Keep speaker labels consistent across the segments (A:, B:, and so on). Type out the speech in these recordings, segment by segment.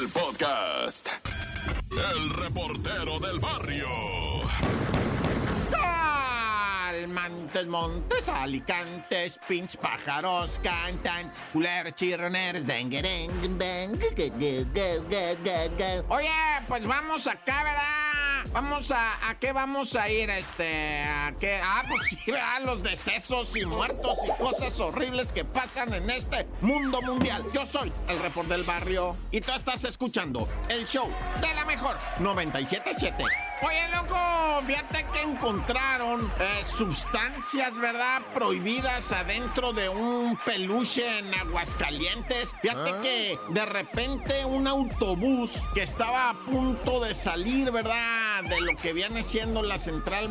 A: El
B: podcast. El reportero del barrio.
C: Almantes, montes, alicantes, pinch pájaros, cantan, culeros, chirroneros, denguereng, deng, gu, gu, gu, gu, gu, gu. Oye, pues vamos acá, ¿verdad? Vamos a, ¿a qué vamos a ir, este? ¿A qué? Ah, pues sí, ¿verdad? Los decesos y muertos y cosas horribles que pasan en este mundo mundial. Yo soy el report del barrio y tú estás escuchando el show de la mejor 977. Oye, loco, fíjate que encontraron eh, sustancias, ¿verdad? Prohibidas adentro de un peluche en Aguascalientes. Fíjate que de repente un autobús que estaba a punto de salir, ¿verdad? De lo que viene siendo la central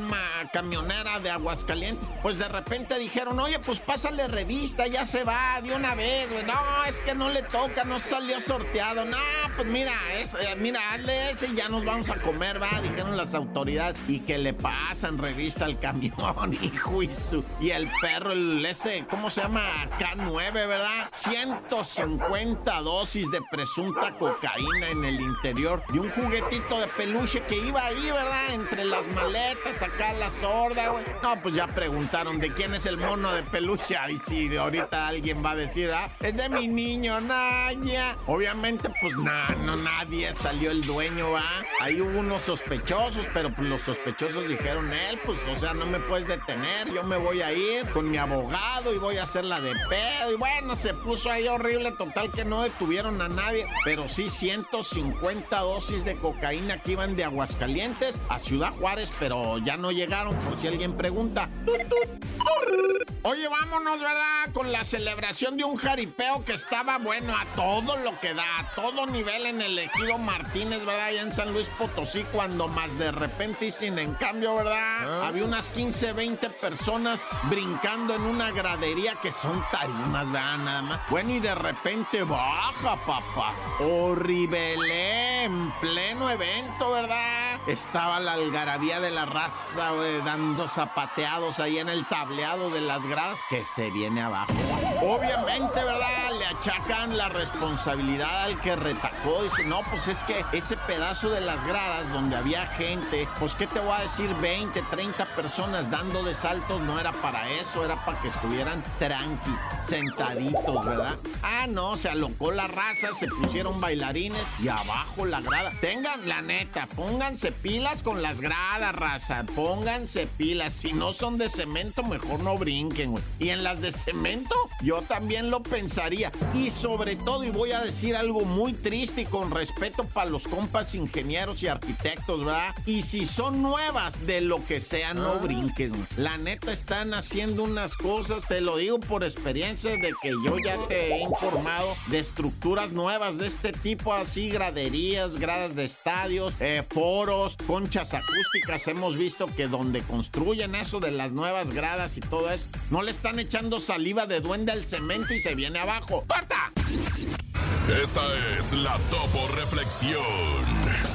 C: camionera de Aguascalientes. Pues de repente dijeron, oye, pues pásale revista, ya se va de una vez, güey. No, es que no le toca, no salió sorteado. No, pues mira, es, eh, mira, hazle ese y ya nos vamos a comer, va, dijeron las autoridades. Y que le pasan revista al camión, hijo y su. Y el perro, el ese, ¿cómo se llama? K9, ¿verdad? 150 dosis de presunta cocaína en el interior de un juguetito de peluche que iba ahí, ¿verdad? Entre las maletas, acá la sorda, güey. No, pues ya preguntaron de quién es el mono de peluche. Ay, sí, ahorita alguien va a decir, ah, es de mi niño, Naya. Obviamente, pues nada, no, nadie salió el dueño, va. Ahí hubo unos sospechosos, pero pues los sospechosos dijeron, él, pues, o sea, no me puedes detener, yo me voy a ir con mi abogado y voy a hacerla de pedo. Y bueno, se puso ahí horrible, total que no detuvieron a nadie, pero sí 150 dosis de cocaína que iban de Aguascalientes a Ciudad Juárez, pero ya no llegaron, por si alguien pregunta. Oye, vámonos, ¿verdad? Con la celebración de un jaripeo que estaba, bueno, a todo lo que da, a todo nivel en el ejido Martínez, ¿verdad? Allá en San Luis Potosí, cuando más de repente y sin en cambio, ¿verdad? Había unas 15, 20 personas brincando en una gradería que son tarimas, ¿verdad? Nada más. Bueno, y de repente baja, papá. Horrible, en pleno evento, ¿verdad? Estaba la algarabía de la raza, güey, dando zapateados ahí en el tableado de las gradas que se viene abajo. Obviamente, ¿verdad? Le achacan la responsabilidad al que retacó. Dice, no, pues es que ese pedazo de las gradas donde había gente, pues qué te voy a decir, 20, 30 personas dando de saltos, no era para eso, era para que estuvieran tranquis, sentaditos, ¿verdad? Ah, no, se alocó la raza, se pusieron bailarines y abajo la grada. Tengan, la neta, pónganse pilas con las gradas, raza, pónganse pilas. Si no son de cemento, mejor no brinquen, güey. Y en las de cemento, yo también lo pensaría. Y sobre todo, y voy a decir algo muy triste y con respeto para los compas ingenieros y arquitectos, ¿verdad? Y si son nuevas de lo que sea, no brinquen. güey. La neta están haciendo unas cosas, te lo digo por experiencia de que yo ya te he informado de estructuras nuevas de este tipo, así graderías, gradas de estadios, eh, foros, conchas acústicas. Hemos visto que donde construyen eso de las nuevas gradas y todo eso, no le están echando saliva de duende al cemento y se viene abajo. ¡Corta!
B: Esta es la Topo Reflexión.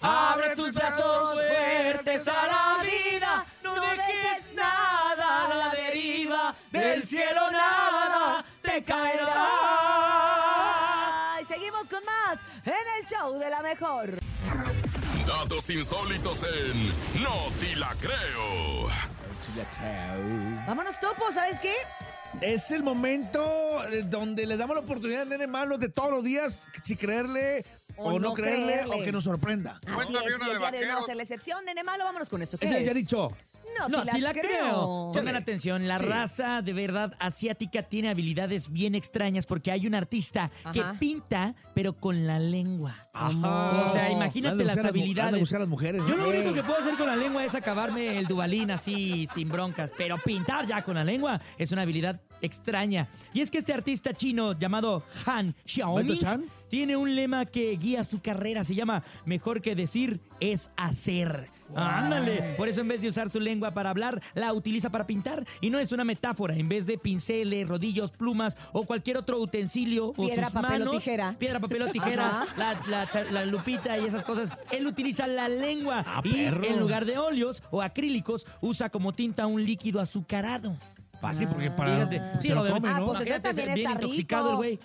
D: Abre tus brazos fuertes a la vida. No dejes nada a la deriva. Del cielo nada te caerá.
E: Ay, seguimos con más en el show de la mejor.
B: Datos insólitos en No Te La Creo.
E: Vámonos, topo, ¿sabes qué?
F: Es el momento eh, donde le damos la oportunidad al nene malo de todos los días, si creerle o,
E: O
F: no,
E: no
F: creerle,
E: creerle.
F: o que nos sorprenda.
E: Así es, y el día de hoy no ser la excepción, nene malo, vámonos con esto. ¿Qué
F: Es el
E: es?
F: ya dicho.
E: No,
D: No,
E: sí
D: sí la creo. Pongan atención, la
F: Sí.
D: raza de verdad asiática tiene habilidades bien extrañas porque hay un artista que pinta, pero con la lengua.
F: Ajá.
D: O sea, imagínate las habilidades.
F: buscar las mujeres.
D: Yo lo único que puedo hacer con la lengua es acabarme el dubalín así sin broncas, pero pintar ya con la lengua es una habilidad extraña. Y es que este artista chino llamado Han Xiaomi tiene un lema que guía su carrera, se llama mejor que decir es hacer. Ándale, por eso en vez de usar su lengua para hablar, la utiliza para pintar y no es una metáfora, en vez de pinceles, rodillos, plumas o cualquier otro utensilio
E: Piedra,
D: o sus
E: papel o
D: manos,
E: tijera.
D: piedra, papel o tijera, la, la lupita y esas cosas. Él utiliza la lengua
F: Ah,
D: y
F: perro.
D: en lugar de óleos o acrílicos usa como tinta un líquido azucarado.
F: Fácil, porque para.
D: Fíjate, sí,
F: lo
D: lo-
F: come,
E: Ah,
F: ¿no?
E: pues
D: Imagínate,
E: también
D: bien intoxicado
E: rico.
D: el güey.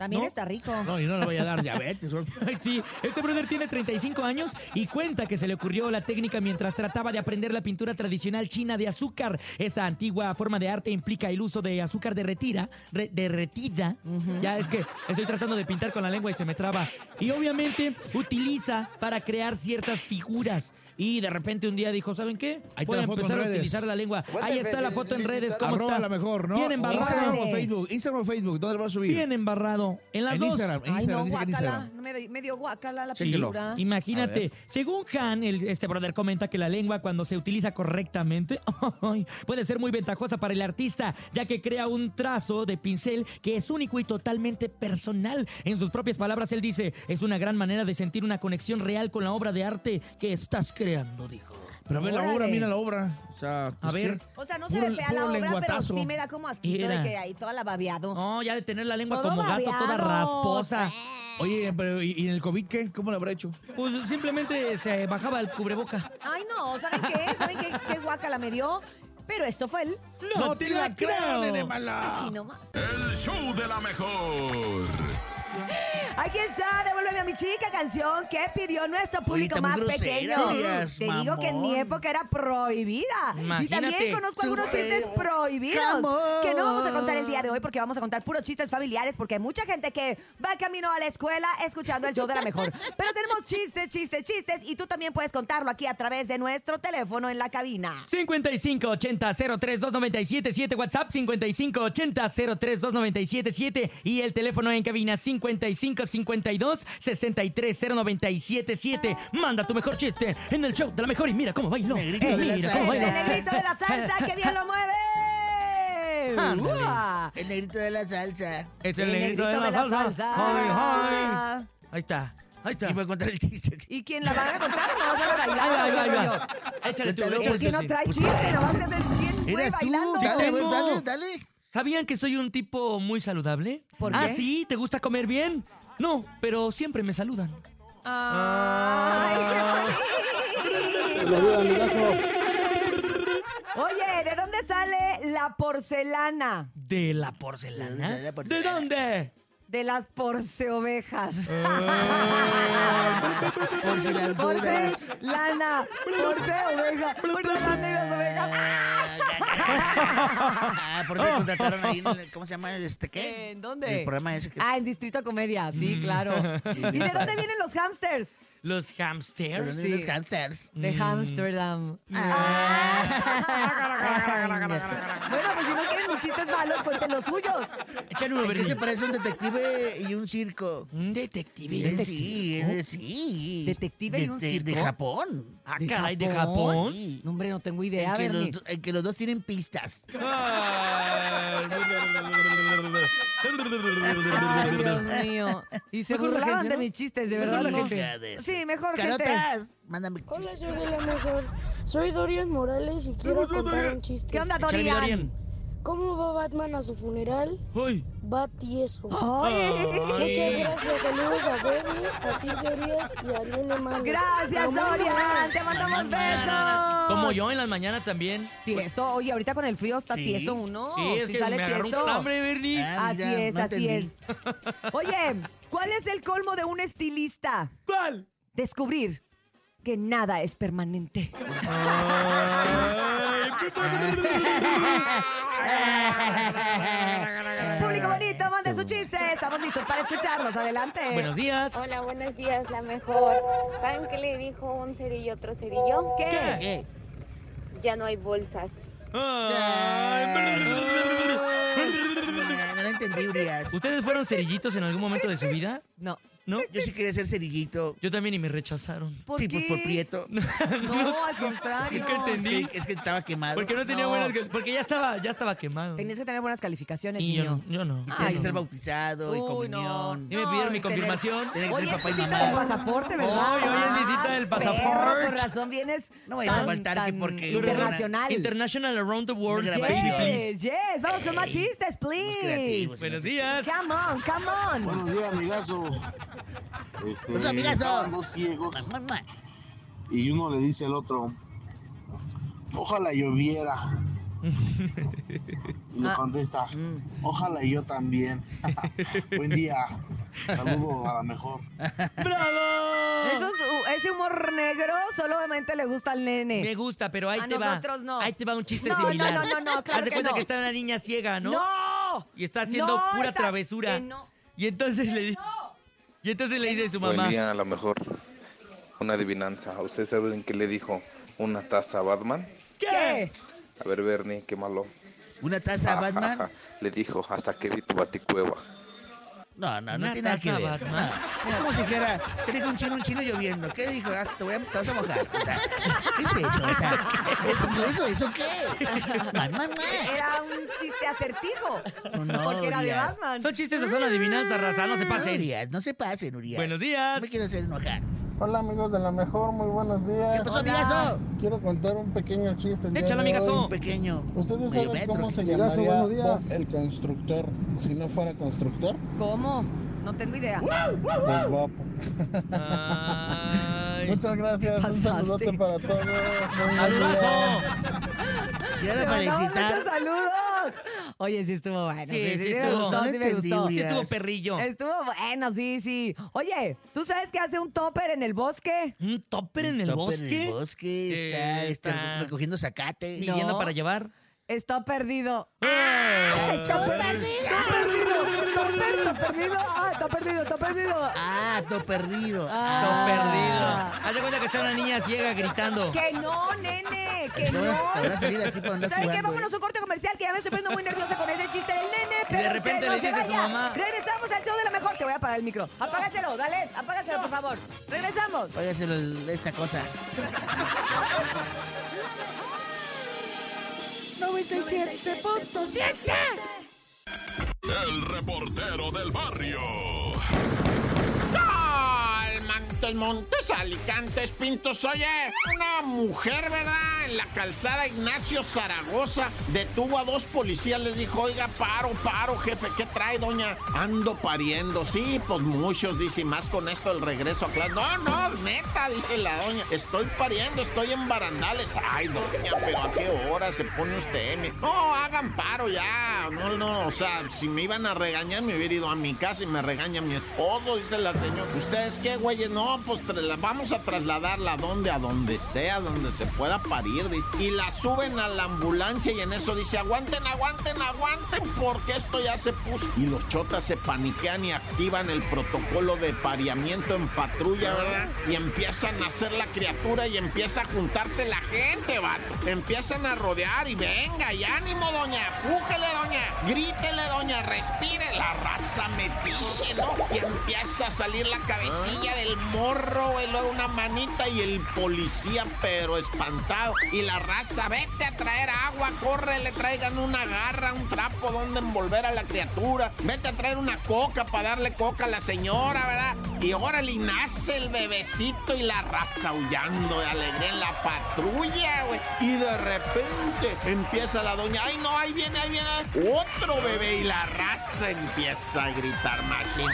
E: También
D: ¿No?
E: está rico.
F: No, y no le vaya a dar diabetes.
D: Sí, este brother tiene 35 años y cuenta que se le ocurrió la técnica mientras trataba de aprender la pintura tradicional china de azúcar. Esta antigua forma de arte implica el uso de azúcar derretida, re- derretida. Ya es que estoy tratando de pintar con la lengua y se me traba. Y obviamente utiliza para crear ciertas figuras. Y de repente un día dijo, ¿saben qué?
F: Ahí está
D: Voy a
F: la foto en
D: empezar a
F: redes.
D: utilizar la lengua. Ahí está la foto en redes. ¿Cómo
F: Arroba
D: está?
F: la mejor, ¿no?
D: Bien embarrado.
F: Instagram o. Facebook. Instagram o Facebook. ¿Dónde lo vas a subir?
D: Bien embarrado. En las
F: En
D: dos.
F: Instagram. En
E: Ay,
F: Instagram.
E: no,
F: dice que en
E: guácala.
F: Instagram.
E: No me, di- me dio guácala la
F: Chéquelo.
E: pintura.
F: A
D: Imagínate, según Han, el- este brother comenta que la lengua cuando se utiliza correctamente puede ser muy ventajosa para el artista, ya que crea un trazo de pincel que es único y totalmente personal. En sus propias palabras, él dice, es una gran manera de sentir una conexión real con la obra de arte que estás creando, dijo.
F: Pero a ver la obra, mira la obra. O sea, pues,
D: A ver.
F: ¿qué?
E: O sea, no se ve fea la
F: puro
E: obra, pero sí me da como asquito
D: Era.
E: de que ahí toda la babeado.
D: No, ya de tener la lengua
E: Todo
D: como gato, toda rasposa.
F: Oye, pero ¿y y en el COVID qué? ¿Cómo lo habrá hecho?
D: Pues simplemente se bajaba el cubreboca.
E: Ay, no, ¿saben qué? ¿Saben qué, qué guácala me dio? Pero esto fue el...
D: ¡No, te la creo!
E: Aquí nomás.
B: El show de la mejor.
E: Aquí está, devuélveme a mi chica canción que pidió nuestro público más
G: grosera,
E: pequeño. Te digo que en mi época era prohibida. Y también conozco algunos chistes prohibidos
G: Come on.
E: que no vamos a contar el día de hoy porque vamos a contar puros chistes familiares porque hay mucha gente que va camino a la escuela escuchando el show de la mejor. Pero tenemos chistes, chistes, chistes y tú también puedes contarlo aquí a través de nuestro teléfono en la cabina.
D: 5580-032977 WhatsApp 5580-032977 y el teléfono en cabina 5552-630977. Manda tu mejor chiste en el show de la mejor y mira cómo bailo.
G: Negrito
D: Eh,
G: de la
D: mira cómo
G: salsa.
E: ¡El negrito de la salsa que bien lo mueve!
G: El negrito de la salsa.
D: Es el negrito de la salsa. Ay, ay. Ahí está, ahí está.
G: Y voy a contar el chiste.
E: ¿Y quién la va a contar? ¿No vas a bailar?
D: Ahí va, ahí va, ahí va. Échale tú,
E: Es que no trae chiste, no a ser bien güey
F: Eras tú,
E: bailando.
G: Dale, dale, dale.
D: ¿Sabían que soy un tipo muy saludable?
E: ¿Por
D: Ah,
E: qué?
D: sí, ¿te gusta comer bien? No, pero siempre me saludan.
E: Ay, qué bonito. Oye, ¿de dónde sale la porcelana?
D: ¿De la
G: ¿De dónde
D: porcelana?
G: sale la
D: ¿De dónde?
E: De las porceovejas.
G: Por si las dudas.
E: Porcelana, porceoveja, porcelana y las ovejas.
G: Ah, por eso contrataron ahí, en el- ¿cómo se llama? Este, ¿Qué?
E: ¿En dónde?
G: El programa ese que...
E: Ah, en Distrito Comedia, sí, claro. ¿Y de dónde vienen los hamsters?
D: Los
G: ¿De
D: hamsters.
E: sí.
G: los hamsters?
E: De Amsterdam.
G: Ah.
E: Bueno, pues si no quieren mis chistes malos, cuenten los suyos.
D: Échale uno,
G: ¿En qué se parece un detective y un circo?
D: Un detective.
G: Eh, Sí, eh, sí.
E: ¿Detective y
G: De-
E: un
G: de- De
E: circo?
G: Japón.
D: Ah,
E: ¿De
D: caray, de
E: Japón?
G: Sí.
E: No, hombre, no tengo idea,
G: En que, los,
E: Bernie.
G: do- en que los dos tienen pistas.
E: Ay, Dios mío. Y se burlaban de
D: ¿no?
E: mis chistes, de verdad, la
G: Sí, de
E: Sí, mejor gente.
G: Mándame
H: Hola,
G: chiste.
H: soy de la mejor. Soy Dorian Morales y quiero contar un chiste.
E: ¿Qué onda, Dorian?
H: ¿Cómo va Batman a su funeral?
D: Ay.
H: Va tieso.
E: Ay.
H: Muchas gracias. Saludos a Bernie, a Urias y a Nene Malo.
E: Gracias, Dorian. Te mandamos besos.
D: Como yo en las mañanas también.
E: Tieso. Oye, ahorita con el frío está
G: Sí.
E: tieso uno.
D: Sí, es
E: Sí
D: que
E: sale
D: me agarró un
E: tieso.
D: calambre, Bernie.
G: Ah,
E: Así
G: mira,
E: es,
G: no
E: así es. Oye, ¿cuál es el colmo de un estilista?
D: ¿Cuál?
E: Descubrir que nada es permanente. Público bonito, mande su chiste. Estamos listos para escucharlos. Adelante.
D: Buenos días.
I: Hola, buenos días, la mejor. ¿Saben qué le dijo un cerillo a otro cerillo?
E: ¿Qué?
G: ¿Qué?
H: ya no hay bolsas.
G: No lo entendí, Urias.
D: ¿Ustedes fueron cerillitos en algún momento de su vida?
E: No.
D: ¿No?
G: Yo sí quería ser cerillito.
D: Yo también y me rechazaron.
E: ¿Por
G: sí,
E: qué?
G: pues por prieto.
E: No, al contrario.
D: que entendí.
G: Es que, es que estaba quemado.
D: Porque no tenía
E: No.
D: buenas... Porque ya estaba, ya estaba quemado.
E: Tenías que tener buenas calificaciones,
D: Y yo
E: niño.
D: no, yo no.
G: Y tenía que ser
E: no.
G: bautizado y
E: Uy, no.
G: comunión.
D: Y me pidieron mi
E: y
D: confirmación.
G: Tenía que tener
E: es
G: papá y mamá.
E: del pasaporte, ¿verdad?
D: Hoy, hoy es mi cita del
E: Ah,
D: pasaporte.
E: Con razón vienes
G: No vayas a faltar que porque-
E: internacional.
D: International Around the World.
E: Yes, yes. Vamos con más chistes, please.
D: Buenos días.
E: Come on, come on.
I: Buenos días, amigazo. Este, estaban dos ciegos y uno le dice al otro, ojalá lloviera. Y le
E: Ah.
I: contesta, ojalá yo también. Buen día. Saludo a la mejor.
D: ¡Bravo!
E: Eso es, ese humor negro solamente le gusta al nene.
D: Me gusta, pero ahí
E: A
D: te va.
E: nosotros no.
D: Ahí te va un chiste
E: No, no,
D: similar.
E: no, no, no, claro
D: Haz de
E: que
D: cuenta
E: no.
D: que está una niña ciega, ¿no?
E: ¡No!
D: Y está haciendo
E: No,
D: pura
E: está-
D: travesura.
E: que no.
D: Y entonces le dice. Y entonces le dice a su mamá.
J: Buen día, a lo mejor una adivinanza. ¿Ustedes saben qué le dijo una taza a Batman?
E: ¿Qué?
J: A ver, Bernie, qué malo.
G: Una taza a Batman.
J: le dijo, hasta que vi tu baticueva.
G: No, no, no tiene nada que ver.
D: Batman.
G: No, Es como si dijera, te dijo un chino, un chino lloviendo. ¿Qué dijo? Ah, te, voy a, te vas a mojar. O sea, ¿qué es eso? O sea, ¿eso, eso, eso qué? Mamá,
E: Era un chiste acertijo.
G: No, no,
E: porque era de. Batman.
D: Son chistes de zona adivinanza, raza, no se
G: No,
D: pasen.
G: Urias, no se pasen, Urias.
D: Buenos días.
G: No me quiero hacer enojar.
I: Hola amigos de la mejor, muy buenos días.
G: ¿Qué pasó, amigazo?
I: Quiero contar un pequeño chiste. el
D: Échalo, amigazo.
G: Un pequeño.
I: ¿Ustedes saben
G: metro.
I: cómo se llamaría. Bob el constructor si no fuera constructor?
E: ¿Cómo? No tengo idea.
I: Pues Bob.
D: Ay.
I: Muchas gracias, un saludote para todos.
D: ¡Saludazo!
G: Quiero felicitar.
E: muchos saludos. Oye, sí estuvo bueno.
D: Sí, sí estuvo.
E: gustó,
G: No
E: sí me
G: entendí,
E: gustó.
D: Sí estuvo perrillo.
E: Estuvo bueno, sí, sí. Oye, ¿tú sabes qué hace un topper en el bosque?
D: ¿Un topper en el bosque?
G: En el bosque está,
D: Eh,
G: está
D: está-
G: recogiendo zacate.
D: ¿Pidiendo
E: No.
D: para llevar?
E: Está perdido.
D: ¡Ah!
E: ¡Está perdido! ¡Está perdido! ¡Está perdido! ¡Está perdido! ¡Ah, está perdido! ¡Está perdido!
G: Ah, todo perdido.
E: Ah.
D: perdido. Haz de cuenta que está una niña ciega gritando.
E: ¡Que no, nene! ¡Que no!
G: te a salir así para andar
E: ¿Saben qué? Vámonos a un corte comercial que ya me estoy poniendo muy nerviosa con ese chiste del nene. Pero
D: de repente
E: no
D: le dice a su mamá.
E: Regresamos al show de la mejor. Te voy a apagar el micro. Apágaselo, dale. Apágaselo, por favor. Regresamos.
G: Óigaselo el- esta cosa.
E: 97.7
B: El reportero del barrio.
C: Montes, Montes, Alicantes, Pintos. Oye, una mujer, ¿verdad? En la calzada Ignacio Zaragoza detuvo a dos policías. Les dijo, oiga, paro, paro, jefe. ¿Qué trae, doña? Ando pariendo. Sí, pues muchos, dice, y más con esto el regreso a clase. No, no, neta, dice la doña. Estoy pariendo, estoy en barandales. Ay, doña, pero ¿a qué hora se pone usted? Mi- No, hagan paro ya. No, no, o sea, si me iban a regañar, me hubiera ido a mi casa y me regaña mi esposo, dice la señora. ¿Ustedes qué, güeyes? No, pues vamos a trasladarla a donde, a donde sea, donde se pueda parir. Y la suben a la ambulancia y en eso dice, aguanten, aguanten, aguanten, porque esto ya se puso. Y los chotas se paniquean y activan el protocolo de pariamiento en patrulla, ¿verdad? Y empiezan a hacer la criatura y empieza a juntarse la gente, vato. Empiezan a rodear y venga, y ánimo, doña, pújele, doña, grítele, doña, respire. La raza metiche, ¿no? Y empieza a salir la cabecilla del morro, y luego una manita y el policía, pero espantado. Y la raza, vete a traer agua, corre, le traigan una garra, un trapo donde envolver a la criatura. Vete a traer una coca para darle coca a la señora, ¿verdad? Y órale, y nace el bebecito y la raza aullando de alegría en la patrulla, güey. Y de repente empieza la doña, ay no, ahí viene, ahí viene otro bebé y la raza empieza a gritar machine,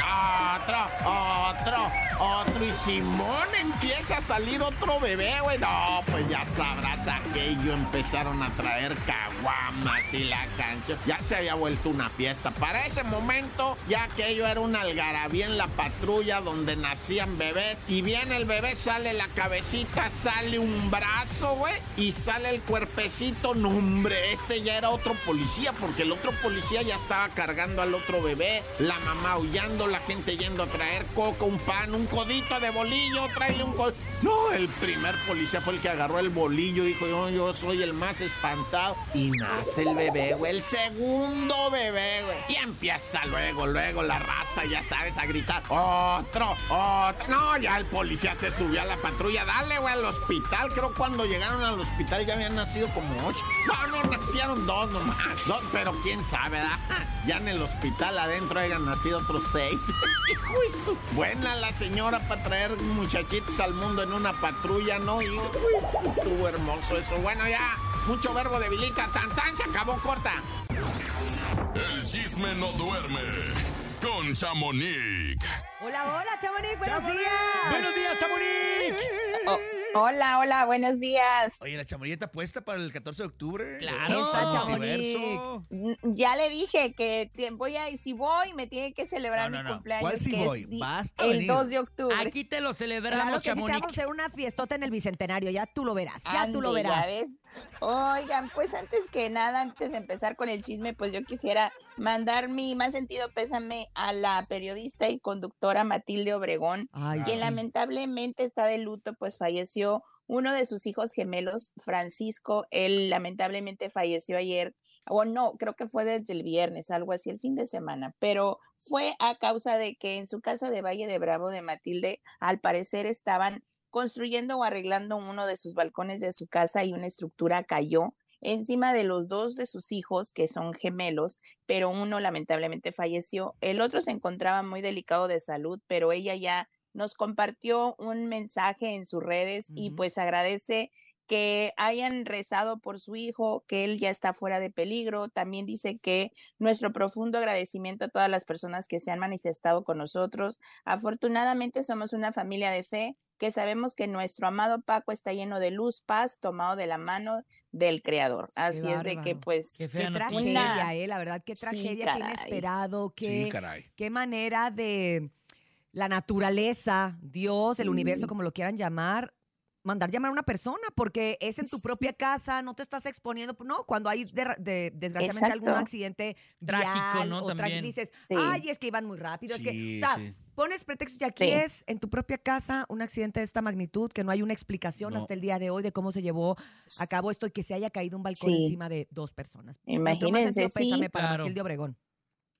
C: otro, otro, otro. Y Simón empieza a salir otro bebé, güey. No, pues ya sabrás aquello. Empezaron a traer caguamas y la canción. Ya se había vuelto una fiesta. Para ese momento, ya aquello era una algarabía en la patrulla donde nacían bebés. Y viene el bebé, sale la cabecita, sale un brazo, güey. Y sale el cuerpecito. No, hombre, este ya era otro policía, porque el otro policía ya estaba cargando al otro bebé. La mamá aullando, la gente yendo a traer coco, un pan, un codito de bolillo, tráele un... col-". No, el primer policía fue el que agarró el bolillo, dijo, yo, yo soy el más espantado. Y nace el bebé, güey, el segundo bebé, güey. Y empieza luego, luego la raza, ya sabes, a gritar, otro, otro. No, ya el policía se subió a la patrulla, dale, güey, al hospital. Creo cuando llegaron al hospital ya habían nacido como ocho. No, no, nacieron dos nomás. Dos, pero quién sabe, ¿verdad? Ya en el hospital adentro hayan nacido otros seis. Buena la señora para muchachitos al mundo en una patrulla, ¿no? Su- Estuvo hermoso eso. Bueno, ya, mucho verbo debilita. Tan, tan, se acabó corta.
B: El chisme no duerme con Chamonix.
E: Hola, hola, Chamonix, buenos días.
D: Buenos días, Chamonix.
K: Oh, hola, hola, buenos días.
F: Oye, la chamarilleta puesta para el 14 de octubre.
D: Claro.
E: Está
F: Universo.
K: Mm, Ya le dije que te- voy a, y si voy, me tiene que celebrar
F: No, no,
K: mi
F: no.
K: cumpleaños,
F: ¿Cuál si
K: que
F: voy?
K: es
F: Vas a
K: el
F: venir.
K: 2 de octubre.
D: Aquí te lo
E: Claro
D: celebramos,
E: que sí, te vamos a hacer una fiestota en el Bicentenario, ya tú lo verás, ya tú lo verás.
K: ya ves. Oigan, pues antes que nada, antes de empezar con el chisme, pues yo quisiera mandar mi más sentido pésame a la periodista y conductora Matilde Obregón,
E: Ay,
K: quien
E: sí.
K: lamentablemente está de luto, pues falleció uno de sus hijos gemelos, Francisco. Él lamentablemente falleció ayer, o no, creo que fue desde el viernes, algo así, el fin de semana, pero fue a causa de que en su casa de Valle de Bravo de Matilde, al parecer estaban construyendo o arreglando uno de sus balcones de su casa y una estructura cayó encima de los dos de sus hijos, que son gemelos, pero uno lamentablemente falleció. El otro se encontraba muy delicado de salud, pero ella ya nos compartió un mensaje en sus redes y pues agradece que hayan rezado por su hijo, que él ya está fuera de peligro. También dice que nuestro profundo agradecimiento a todas las personas que se han manifestado con nosotros. Afortunadamente somos una familia de fe que sabemos que nuestro amado Paco está lleno de luz, paz, tomado de la mano del Creador. Así es de que pues
D: Qué
E: tragedia, eh, la verdad, qué
K: Sí,
E: tragedia, qué inesperado, qué,
F: Sí, caray.
E: qué manera de la naturaleza, Dios, el universo, como lo quieran llamar, mandar llamar a una persona, porque es en tu propia casa, no te estás exponiendo, no, cuando hay de- de- desgraciadamente algún accidente
D: Trágico,
E: vial
D: ¿no?
E: o trágico,
D: También.
E: dices,
K: Sí.
E: ay, es que iban muy rápido, es que, o sea,
F: sí.
E: pones pretextos y aquí
K: Sí.
E: es en tu propia casa un accidente de esta magnitud, que no hay una explicación
F: No.
E: hasta el día de hoy de cómo se llevó a cabo esto y que se haya caído un balcón
K: Sí.
E: encima de dos personas.
K: Imagínense, sí.
E: para
D: Claro.
E: Matilde Obregón.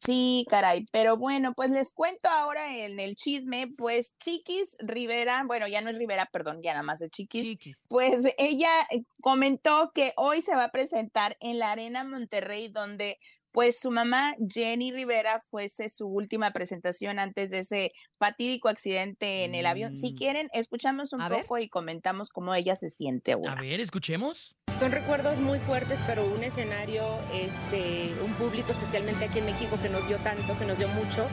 K: Sí, caray, pero bueno, pues les cuento ahora en el chisme, pues Chiquis Rivera, bueno, ya no es Rivera, perdón, ya nada más es Chiquis,
E: Chiquis.
K: pues ella eh, comentó que hoy se va a presentar en la Arena Monterrey, donde pues su mamá Jenny Rivera fuese su última presentación antes de ese fatídico accidente en el avión. Si
F: Mm.
K: quieren, escuchamos un
E: A ver.
K: poco y comentamos cómo ella se siente
D: A
K: ahora.
D: ver, escuchemos.
L: Son recuerdos muy fuertes, pero un escenario, este, un público, especialmente aquí en México, que nos dio tanto, que nos dio mucho.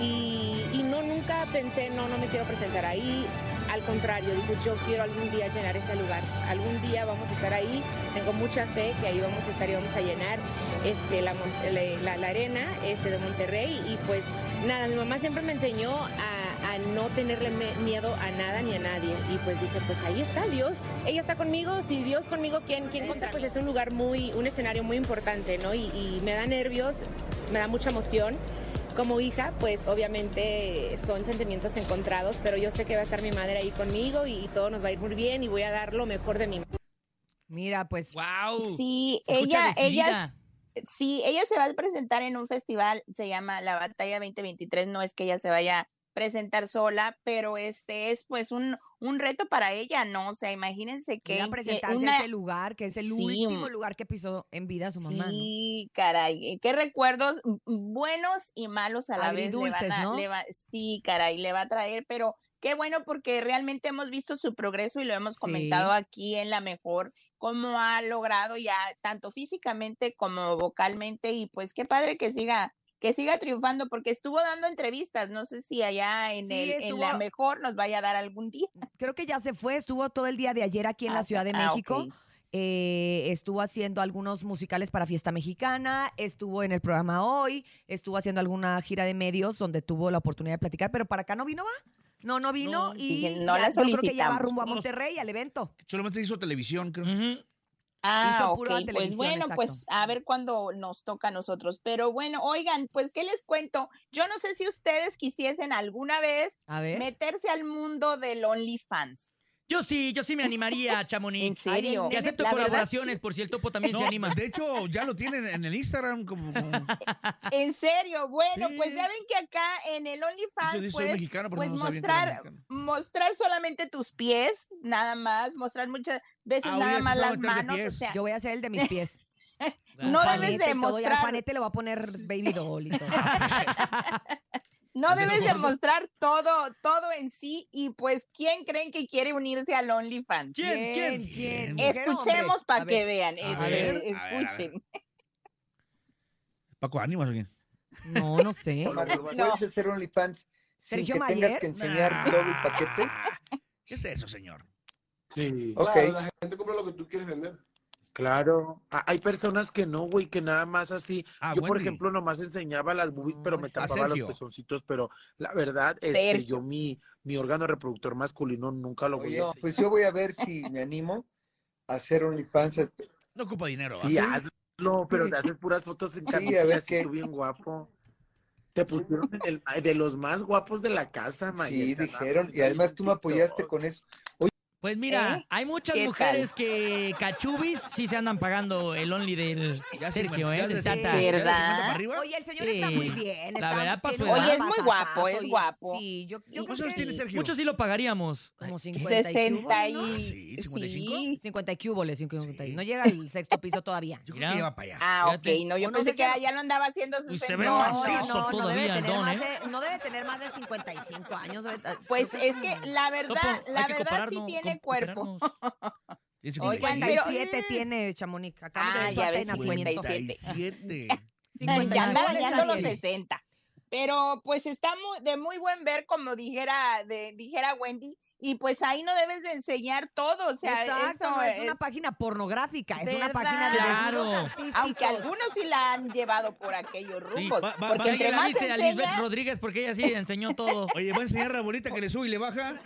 L: Y, y no, nunca pensé, no, no me quiero presentar ahí. Al contrario, dije, yo quiero algún día llenar ese lugar. Algún día vamos a estar ahí. Tengo mucha fe que ahí vamos a estar y vamos a llenar este, la, la- la- arena este, de Monterrey. Y pues nada, mi mamá siempre me enseñó a, a no tenerle me- miedo a nada ni a nadie. Y pues dije, pues ahí está Dios. Ella está conmigo. Si Dios conmigo, ¿quién, quién contra Pues es un lugar muy, un escenario muy importante, ¿no? Y, y me da nervios, me da mucha emoción. Como hija, pues obviamente son sentimientos encontrados, pero yo sé que va a estar mi madre ahí conmigo y, y todo nos va a ir muy bien y voy a dar lo mejor de mí.
E: Mira, pues.
D: ¡Wow!
K: Sí, ella, ella,
D: decidida.
K: s- sí, ella se va a presentar en un festival, se llama La Batalla 2023, no es que ella se vaya presentar sola, pero este es pues un, un reto para ella, ¿no? O sea, imagínense que,
E: Ir a
K: que
E: presentarse
K: una-
E: ese lugar, que es el
K: Sí,
E: último lugar que pisó en vida su mamá, ¿no?
K: Sí, caray, qué recuerdos buenos y malos a la vez le van a,
E: ¿no?
K: le va- sí, caray, le va a traer, pero qué bueno porque realmente hemos visto su progreso y lo hemos comentado
E: Sí.
K: aquí en la mejor, cómo ha logrado ya tanto físicamente como vocalmente y pues qué padre que siga que siga triunfando porque estuvo dando entrevistas, no sé si allá en
E: Sí,
K: el en la
E: estuvo-
K: mejor nos vaya a dar algún día.
E: Creo que ya se fue, estuvo todo el día de ayer aquí en la
K: Ah,
E: Ciudad de
K: ah,
E: México. eh, estuvo haciendo algunos musicales para Fiesta Mexicana, estuvo en el programa hoy, estuvo haciendo alguna gira de medios donde tuvo la oportunidad de platicar, pero para acá no vino, ¿va? No, no vino
F: No,
E: y
K: dije, no
E: ya-
K: la
E: yo creo que ya va
K: solicitamos.
E: rumbo a Monterrey al evento.
F: Solamente hizo televisión, creo.
D: Ujú.
K: Ah, ok, pues bueno,
E: exacto.
K: pues a ver cuándo nos toca a nosotros. Pero bueno, oigan, pues, ¿qué les cuento? Yo no sé si ustedes quisiesen alguna vez
E: A ver.
K: meterse al mundo del OnlyFans.
D: Yo sí, yo sí me animaría, Chamonix.
K: ¿En serio?
D: Y acepto
K: La verdad,
D: colaboraciones, por si el topo también se anima.
F: De hecho, ya lo tienen en el Instagram como... como-
K: En serio, bueno,
F: Sí.
K: pues ya ven que acá en el OnlyFans puedes,
F: mexicano, pero
K: pues
F: no
K: mostrar, mostrar solamente tus pies, nada más, mostrar muchas veces
F: Ah,
K: nada
F: oye,
K: más las manos, o sea,
E: Yo voy a hacer el de mis pies.
K: no debes de
E: y todo, y al
K: mostrar,
E: Juanete le voy a poner baby doll y todo.
K: No debes de
F: gordo.
K: mostrar todo, todo en sí, y pues, ¿quién creen que quiere unirse al OnlyFans?
D: ¿Quién? ¿Quién?
E: ¿Quién?
K: Escuchemos para
E: ver.
K: que vean,
F: A
K: este,
F: ver, a ver, a ver.
K: escuchen.
F: Paco, ¿animas o quién?
E: No, no sé.
M: ¿Puedes hacer OnlyFans sin que
E: Mayer.
M: tengas que enseñar todo el paquete?
F: ¿Qué es eso, señor?
N: Sí,
M: Ok.
N: claro, la gente compra lo que tú quieres vender. Claro, hay personas que no, güey, que nada más así.
F: Ah,
N: yo, por ejemplo, nomás enseñaba las boobies, pero me
F: Ah,
N: tapaba los pezoncitos, pero la verdad, este,
K: Sergio.
N: yo mi, mi órgano reproductor masculino nunca lo voy
M: Oye,
N: a enseñar.
M: pues yo voy a ver si me animo a hacer OnlyFans.
F: No ocupa dinero.
N: Sí, hazlo, pero te haces puras fotos en
M: Sí, a ver
N: así
M: qué.
N: tú bien guapo. Te pusieron en el- de los más guapos de la casa,
M: Sí,
N: Mayeta, nada
M: dijeron. Y además tú me
N: en
M: apoyaste con eso.
D: Pues mira,
K: ¿Eh?
D: hay muchas
K: ¿Qué
D: mujeres que cachubis sí se andan pagando el only del
F: Ya
D: Sergio, ¿eh? Del
F: de
D: Tata.
K: ¿Verdad?
F: 50 para arriba?
E: Oye, el señor está muy bien.
D: La verdad, pa'
E: tiene
D: su edad.
K: Oye, es muy guapo, es
E: y-
K: guapo.
E: Sí, yo, yo creo
F: ¿Cuántos años
E: que
F: tiene Sergio?
D: Muchos sí lo pagaríamos.
E: como 50 y
K: 60
E: cubo, ¿no?
K: y...
F: sí, 55.
K: sí.
E: 50 y cúboles, 50 y-. No llega al sexto piso todavía.
F: Yo creo que ya va para allá.
K: Ah, ok, no, yo
E: no
K: pensé
E: sé
K: que ya lo andaba haciendo
D: Y se
K: 60.
D: ve
E: No,
D: macizo todavía
E: debe
D: el
E: tener
D: don,
E: más
D: ¿eh?
E: de- no debe tener más de 55 años.
K: Pues es que la verdad, la verdad sí tiene
D: com-
K: cuerpo. Oigan,
F: 55.
K: pero-
E: 57 tiene Chamonix.
K: Ah, ya ves,
E: nacimiento.
K: 57.
F: 57.
K: ya anda
E: ¿Cuál
K: rayando
E: está
K: los
E: bien?
K: 60. Pero pues está muy, de muy buen ver, como dijera, de, dijera Wendy, y pues ahí no debes de enseñar todo, o sea,
E: Exacto,
K: eso
E: no es una página pornográfica, es una página de
D: Claro.
K: aunque algunos sí la han llevado por aquellos
D: Sí,
K: rumbos,
F: va- va-
K: porque
F: va-
K: entre más
D: avise a Lisbeth
K: enseña,
D: Rodríguez porque ella sí enseñó todo.
F: Oye, ¿va a enseñar a la bolita que le sube y le baja?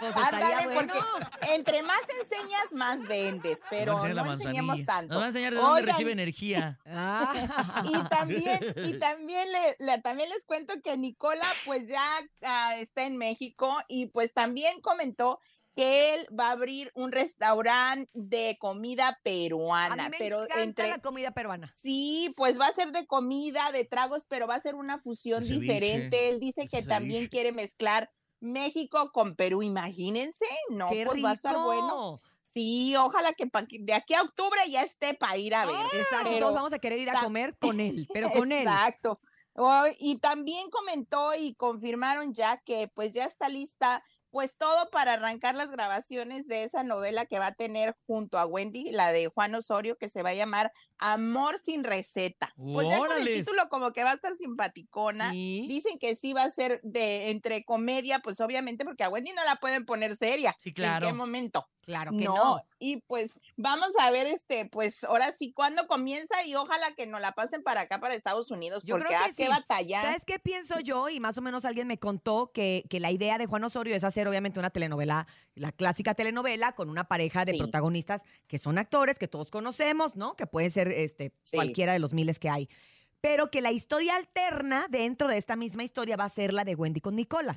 E: Pues estaría
K: ándale,
E: bueno.
K: porque entre más enseñas, más vendes, pero no enseñemos
F: manzanilla.
K: tanto.
D: Nos va a enseñar de dónde
K: Oigan,
D: recibe energía.
E: Ah.
K: Y también, y también, le, le- también les cuento que Nicola pues ya ah, está en México y pues también comentó que él va a abrir un restaurante de comida
E: A
K: peruana,
E: mí me
K: pero
E: encanta
K: entre
E: la comida peruana.
K: sí, pues va a ser de comida, de tragos, pero va a ser una fusión
F: ceviche,
K: diferente. Él dice que
F: ceviche.
K: también quiere mezclar México con Perú, imagínense, no,
E: ¡Qué
K: pues va a estar bueno. Sí, ojalá que de aquí a octubre ya esté para ir a ver.
E: Exacto,
K: pero-
E: todos vamos a querer ir a comer con él, pero con él.
K: Exacto. Oh, y también comentó y confirmaron ya que pues ya está lista pues todo para arrancar las grabaciones de esa novela que va a tener junto a Wendy, la de Juan Osorio, que se va a llamar Amor sin receta. Pues ya con el título como que va a estar simpaticona.
E: Sí.
K: Dicen que sí va a ser de entre comedia, pues obviamente porque a Wendy no la pueden poner seria.
D: Sí, claro.
K: ¿En qué momento?
E: Claro que
K: no.
E: no.
K: Y pues vamos a ver, este, pues ahora sí, cuándo comienza y ojalá que nos la pasen para acá, para Estados Unidos,
E: Yo
K: porque
E: creo
K: ah,
E: que
K: qué
E: sí.
K: batalla.
E: ¿Sabes qué pienso yo? Y más o menos alguien me contó que, que la idea de Juan Osorio es hacer obviamente una telenovela, la clásica telenovela con una pareja de
K: Sí.
E: protagonistas que son actores, que todos conocemos, ¿no? Que pueden ser este,
K: Sí.
E: cualquiera de los miles que hay. Pero que la historia alterna dentro de esta misma historia va a ser la de Wendy con Nicola.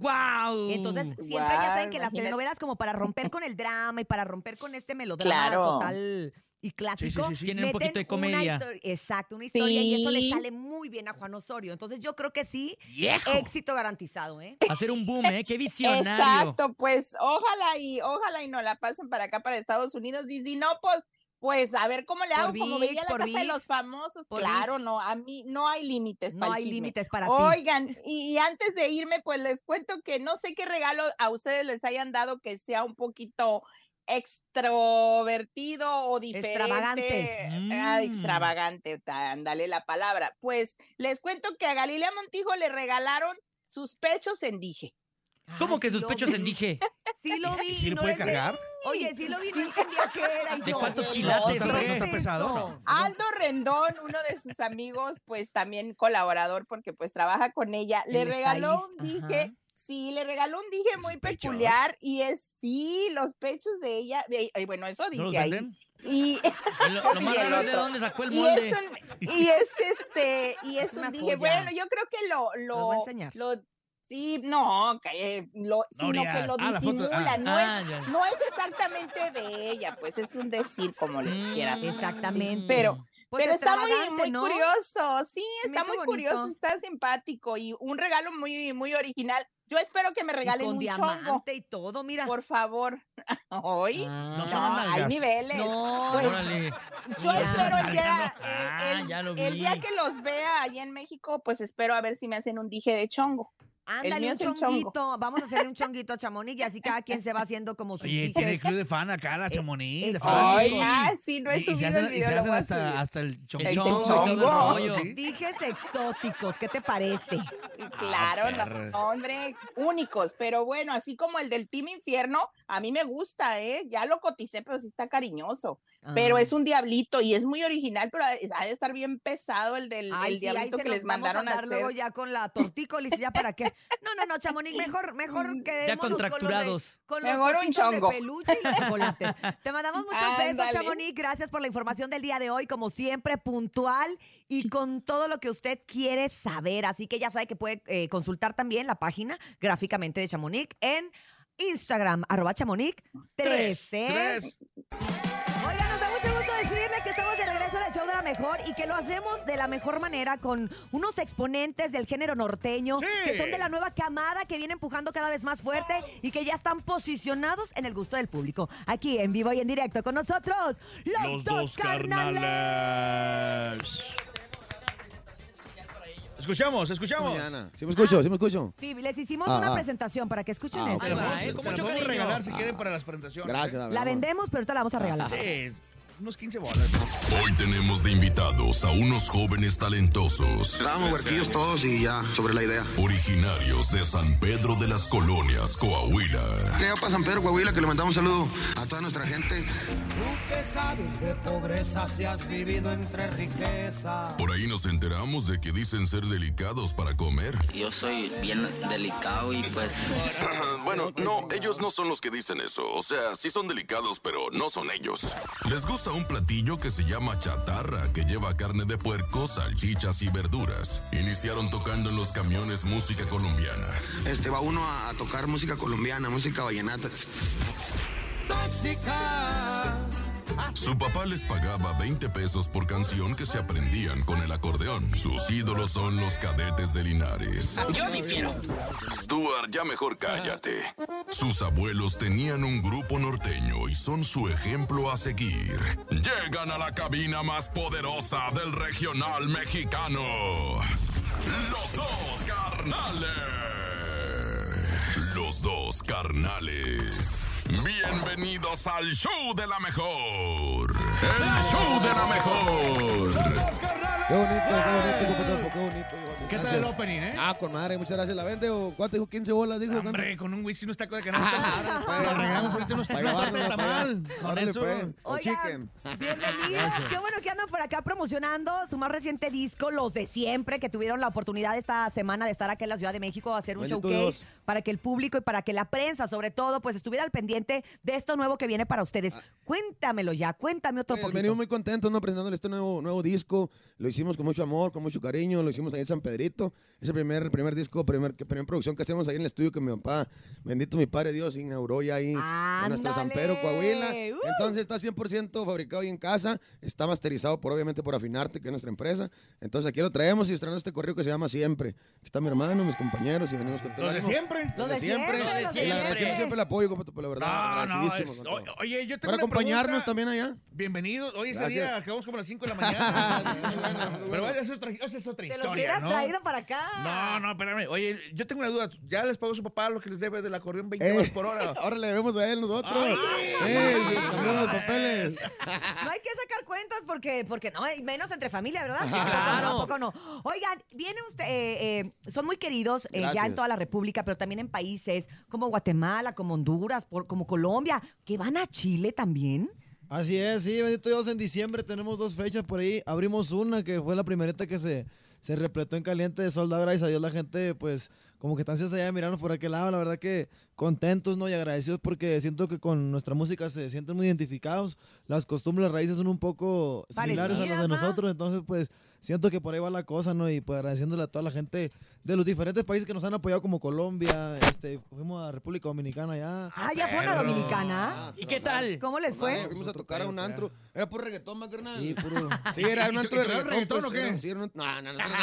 E: Y entonces siempre ya saben que las telenovelas como para romper con el drama y para romper con este melodrama
K: Claro.
E: total y clásico.
F: sí, sí.
D: Tienen un poquito de comedia.
E: exacto, una historia y eso le
K: Sí.
E: sale muy bien a Juan Osorio. Entonces yo creo que sí,
D: ¡Viejo!
E: éxito garantizado, ¿eh?
D: Hacer un boom, ¿eh? ¡Qué visionario!
K: Exacto, pues ojalá y ojalá y nos la pasen para acá, para Estados Unidos. Y si no, pues, pues a ver cómo le
E: Por
K: hago, como
E: ViX,
K: veía la casa de los famosos.
E: por
K: Claro,
E: ViX.
K: no, a mí no hay límites
E: No
K: para el
E: hay límites para ti.
K: Oigan, y, y antes de irme, pues les cuento que no sé qué regalo a ustedes les hayan dado que sea un poquito extrovertido o diferente.
E: Extravagante.
K: Ah,
D: Mm.
K: extravagante, ándale la palabra. Pues les cuento que a Galilea Montijo le regalaron sus pechos en dije.
D: ¿Cómo que
E: sí
D: sus
E: lo
D: pechos
E: vi.
D: en dije?
E: Sí lo vi.
F: ¿Y si le
E: no
F: puede cargar?
E: Oye, sí lo vi, no entendía qué era. Y
D: ¿De
E: yo,
D: cuántos
E: ¿qué
D: quilates
E: es
D: o qué?
E: eso?
F: ¿Está pesado?
K: Aldo Rendón, uno de sus amigos, pues también colaborador porque pues trabaja con ella, le
E: El
K: regaló un dije,
E: ajá.
K: sí, le regaló un dije muy peculiar y es sí, los pechos de ella, eh, bueno, eso
F: ¿No los
K: dice ahí.
F: venden?
K: Y,
D: Lo, lo más
K: y
D: raro de dónde sacó el
K: y
D: molde.
K: es un, y es este, y es,
E: Es
K: un
E: una
K: dije,
E: joya.
K: bueno, yo creo que lo,
E: Los voy a
K: lo,
E: enseñar.
K: lo Sí, no, que, eh, lo, sino que lo
F: Ah,
K: disimula,
F: ah.
K: no,
D: Ah,
K: es,
D: ya.
K: no es exactamente de ella, pues es un decir como les quiera.
D: Mm,
E: Exactamente.
K: Pero,
E: Pues
K: pero está muy, muy
E: ¿no?
K: curioso, sí, está muy
E: bonito.
K: curioso, está simpático y un regalo muy, muy original. Yo espero que me
E: Y
K: regalen
E: con
K: un chongo,
E: y todo, mira.
K: por favor. Hoy,
E: Ah.
K: no, hay niveles.
E: No,
K: Pues,
D: Órale.
K: yo espero el día,
D: Ah,
K: eh, el,
D: ya lo
K: el día que los vea allá en México, pues espero a ver si me hacen un dije de chongo.
E: Ándale,
K: mío
E: un
K: es el chongo.
E: chonguito. Vamos a hacerle un chonguito a Chamonix y así cada quien se va haciendo como su
F: Oye, tiene club de fan acá, la Chamonix, de
E: eh,
F: fan.
K: Ay, ah, sí, no he
F: Y- y se
K: subido
F: hacen-
K: el
F: y
K: video,
F: se
K: lo
F: hacen hasta, el chongo.
D: El
K: chongo,
D: y el.
E: Dijes exóticos, ¿qué te parece?
K: Claro, no, hombre, únicos, pero bueno, así como el del Team Infierno, a mí me gusta, ¿eh? Ya lo coticé, pero sí está cariñoso. Pero
E: Ah.
K: es un diablito y es muy original, pero ha de estar bien pesado el del
E: Ay,
K: el
E: sí, ahí
K: diablito que les
E: vamos
K: mandaron a,
E: dar luego
K: hacer.
E: ya con la tortícolis, ¿ya para qué? No, no, no, Chamonix, mejor, mejor con los de-
D: contracturados.
E: Con los,
K: Mejor un
E: huesitos de
K: chongo.
E: peluche y los chocolates. Te mandamos muchos besos. Chamonix. Gracias por la información del día de hoy, como siempre, puntual y con todo lo que usted quiere saber. Así que ya sabe que puede eh, consultar también la página gráficamente de Chamonix en Instagram, arroba Chamonix 13.
F: Tres.
E: Oigan, nos da mucho gusto decirles que estamos de regreso al show de la mejor y que lo hacemos de la mejor manera con unos exponentes del género norteño
F: Sí.
E: que son de la nueva camada que viene empujando cada vez más fuerte y que ya están posicionados en el gusto del público. Aquí en vivo y en directo con nosotros, los, dos, carnales.
F: Escuchamos, escuchamos.
O: Mañana. ¿Sí me escucho? ¿Sí me escucho?
E: Sí, les hicimos
O: Ah,
E: una
O: ah.
E: presentación para que escuchen
O: Ah.
F: Se la podemos-
D: eh,
F: se
D: con
F: la
D: mucho
F: podemos
D: cariño.
F: regalar si quieren para las presentaciones.
O: Gracias,
F: ¿eh?
O: David.
E: La vendemos, pero ahorita la vamos a regalar.
F: Sí, unos 15 bolas.
B: Hoy tenemos de invitados a unos jóvenes talentosos.
P: Estábamos huerquillos todos y ya, sobre la idea.
B: Originarios de San Pedro de las Colonias, Coahuila.
P: Que para San Pedro, Coahuila, que le mandamos un saludo a toda nuestra gente.
A: Tú que sabes de pobreza si has vivido entre riqueza.
B: Por ahí nos enteramos de que dicen ser delicados para comer.
Q: Yo soy bien delicado y pues
B: bueno, no, ellos no son los que dicen eso. O sea, sí son delicados, pero no son ellos. Les gusta un platillo que se llama chatarra, que lleva carne de puerco, salchichas y verduras. Iniciaron tocando en los camiones música colombiana.
P: Este va uno a, a tocar música colombiana, música vallenata.
A: Tóxica.
B: Su papá les pagaba 20 pesos por canción que se aprendían con el acordeón. Sus ídolos son los cadetes de Linares.
Q: yo difiero.
B: Stuart, ya mejor cállate. Sus abuelos tenían un grupo norteño y son su ejemplo a seguir. Llegan a la cabina más poderosa del regional mexicano. Los dos carnales. Los dos carnales. Bienvenidos al show de la mejor. El show de la mejor.
O: Qué bonito, qué bonito, qué bonito. ¿Qué
F: tal el opening, eh?
O: Ah, con madre, muchas gracias. ¿La vende o cuánto dijo? ¿15 bolas? Dijo. ¿cuánto?
F: Hombre, con un whisky unos tacos de canasta.
O: Ah, órale,
F: Lo regalamos ahorita unos tacos de tamal. Eso.
O: pues. O
E: Oigan,
O: chicken.
E: Bienvenidos. Qué bueno que andan por acá promocionando su más reciente disco, Los de Siempre, que tuvieron la oportunidad esta semana de estar aquí en la Ciudad de México a hacer un
O: Bendito
E: showcase
O: Dios.
E: para que el público y para que la prensa, sobre todo, pues estuviera al pendiente de esto nuevo que viene para ustedes. Cuéntamelo ya, cuéntame otro
O: Eh,
E: poquito.
O: venimos muy contentos, ¿no? Presentándole este nuevo, nuevo disco. Lo hicimos con mucho amor, con mucho cariño. Lo hicimos ahí en San Pedrito. Es el primer, primer disco, primer, que- producción que hacemos ahí en el estudio que mi papá, bendito mi padre Dios, inauguró ya ahí en nuestro San Pedro, Coahuila.
E: ¡Ándale! ¡Uh!
O: Entonces está 100% fabricado ahí en casa. Está masterizado por, obviamente, por Afinarte, que es nuestra empresa. Entonces aquí lo traemos y estrenando este correo que se llama Siempre. Aquí está mi hermano, mis compañeros y venimos con todo
F: Los de siempre.
O: Los de siempre.
E: Los de
O: Y le agradecemos siempre el apoyo, compa, por la verdad.
F: No, no,
O: agradecidísimo
F: es-
O: con todo.
F: o- oye, yo tengo
O: Para
F: una
O: acompañarnos
F: pregunta.
O: también allá.
F: Bienvenidos. Hoy ese
O: Gracias.
F: día acabamos como a las 5 de la mañana. Pero esa es otra, esa es otra historia,
E: hubieras
F: ¿no?
E: Traído para acá.
F: No, no, espérame. Oye, yo tengo una duda. ¿Ya les pagó su papá lo que les debe del acordeón 20
O: Eh,
F: dólares por hora?
O: Ahora le debemos a él nosotros.
F: Ay.
O: Eh, cambiaron los papeles.
E: No hay que sacar cuentas porque, porque no, menos entre familia, ¿verdad?
D: Claro.
E: Tampoco no. Oigan, viene usted, eh, eh, son muy queridos eh, ya en toda la República, pero también en países como Guatemala, como Honduras, por- como Colombia, que van a Chile también.
R: Así es, sí, bendito Dios, en diciembre tenemos dos fechas por ahí. Abrimos una que fue la primerita que se, se repletó en caliente de soldado. Gracias a Dios la gente, pues, como que están ansiosa ya de mirarnos por aquel lado. La verdad que contentos, ¿no? Y agradecidos porque siento que con nuestra música se sienten muy identificados. Las costumbres, las raíces son un poco similares a las de nosotros. Entonces, pues, siento que por ahí va la cosa, ¿no? Y pues agradeciéndole a toda la gente de los diferentes países que nos han apoyado como Colombia, este, fuimos a República Dominicana ya.
E: Ah, ya fue una dominicana.
D: ¿Y qué tal?
E: ¿Cómo les fue?
O: Vale, fuimos a tocar a un antro. Era puro reggaetón, más.
R: Sí, puro-
O: Sí, era un antro de
F: ¿Y traía
O: reggaetón.
F: reggaetón
O: pues,
F: o qué?
O: era- sí, era un- No, no, no, no, no.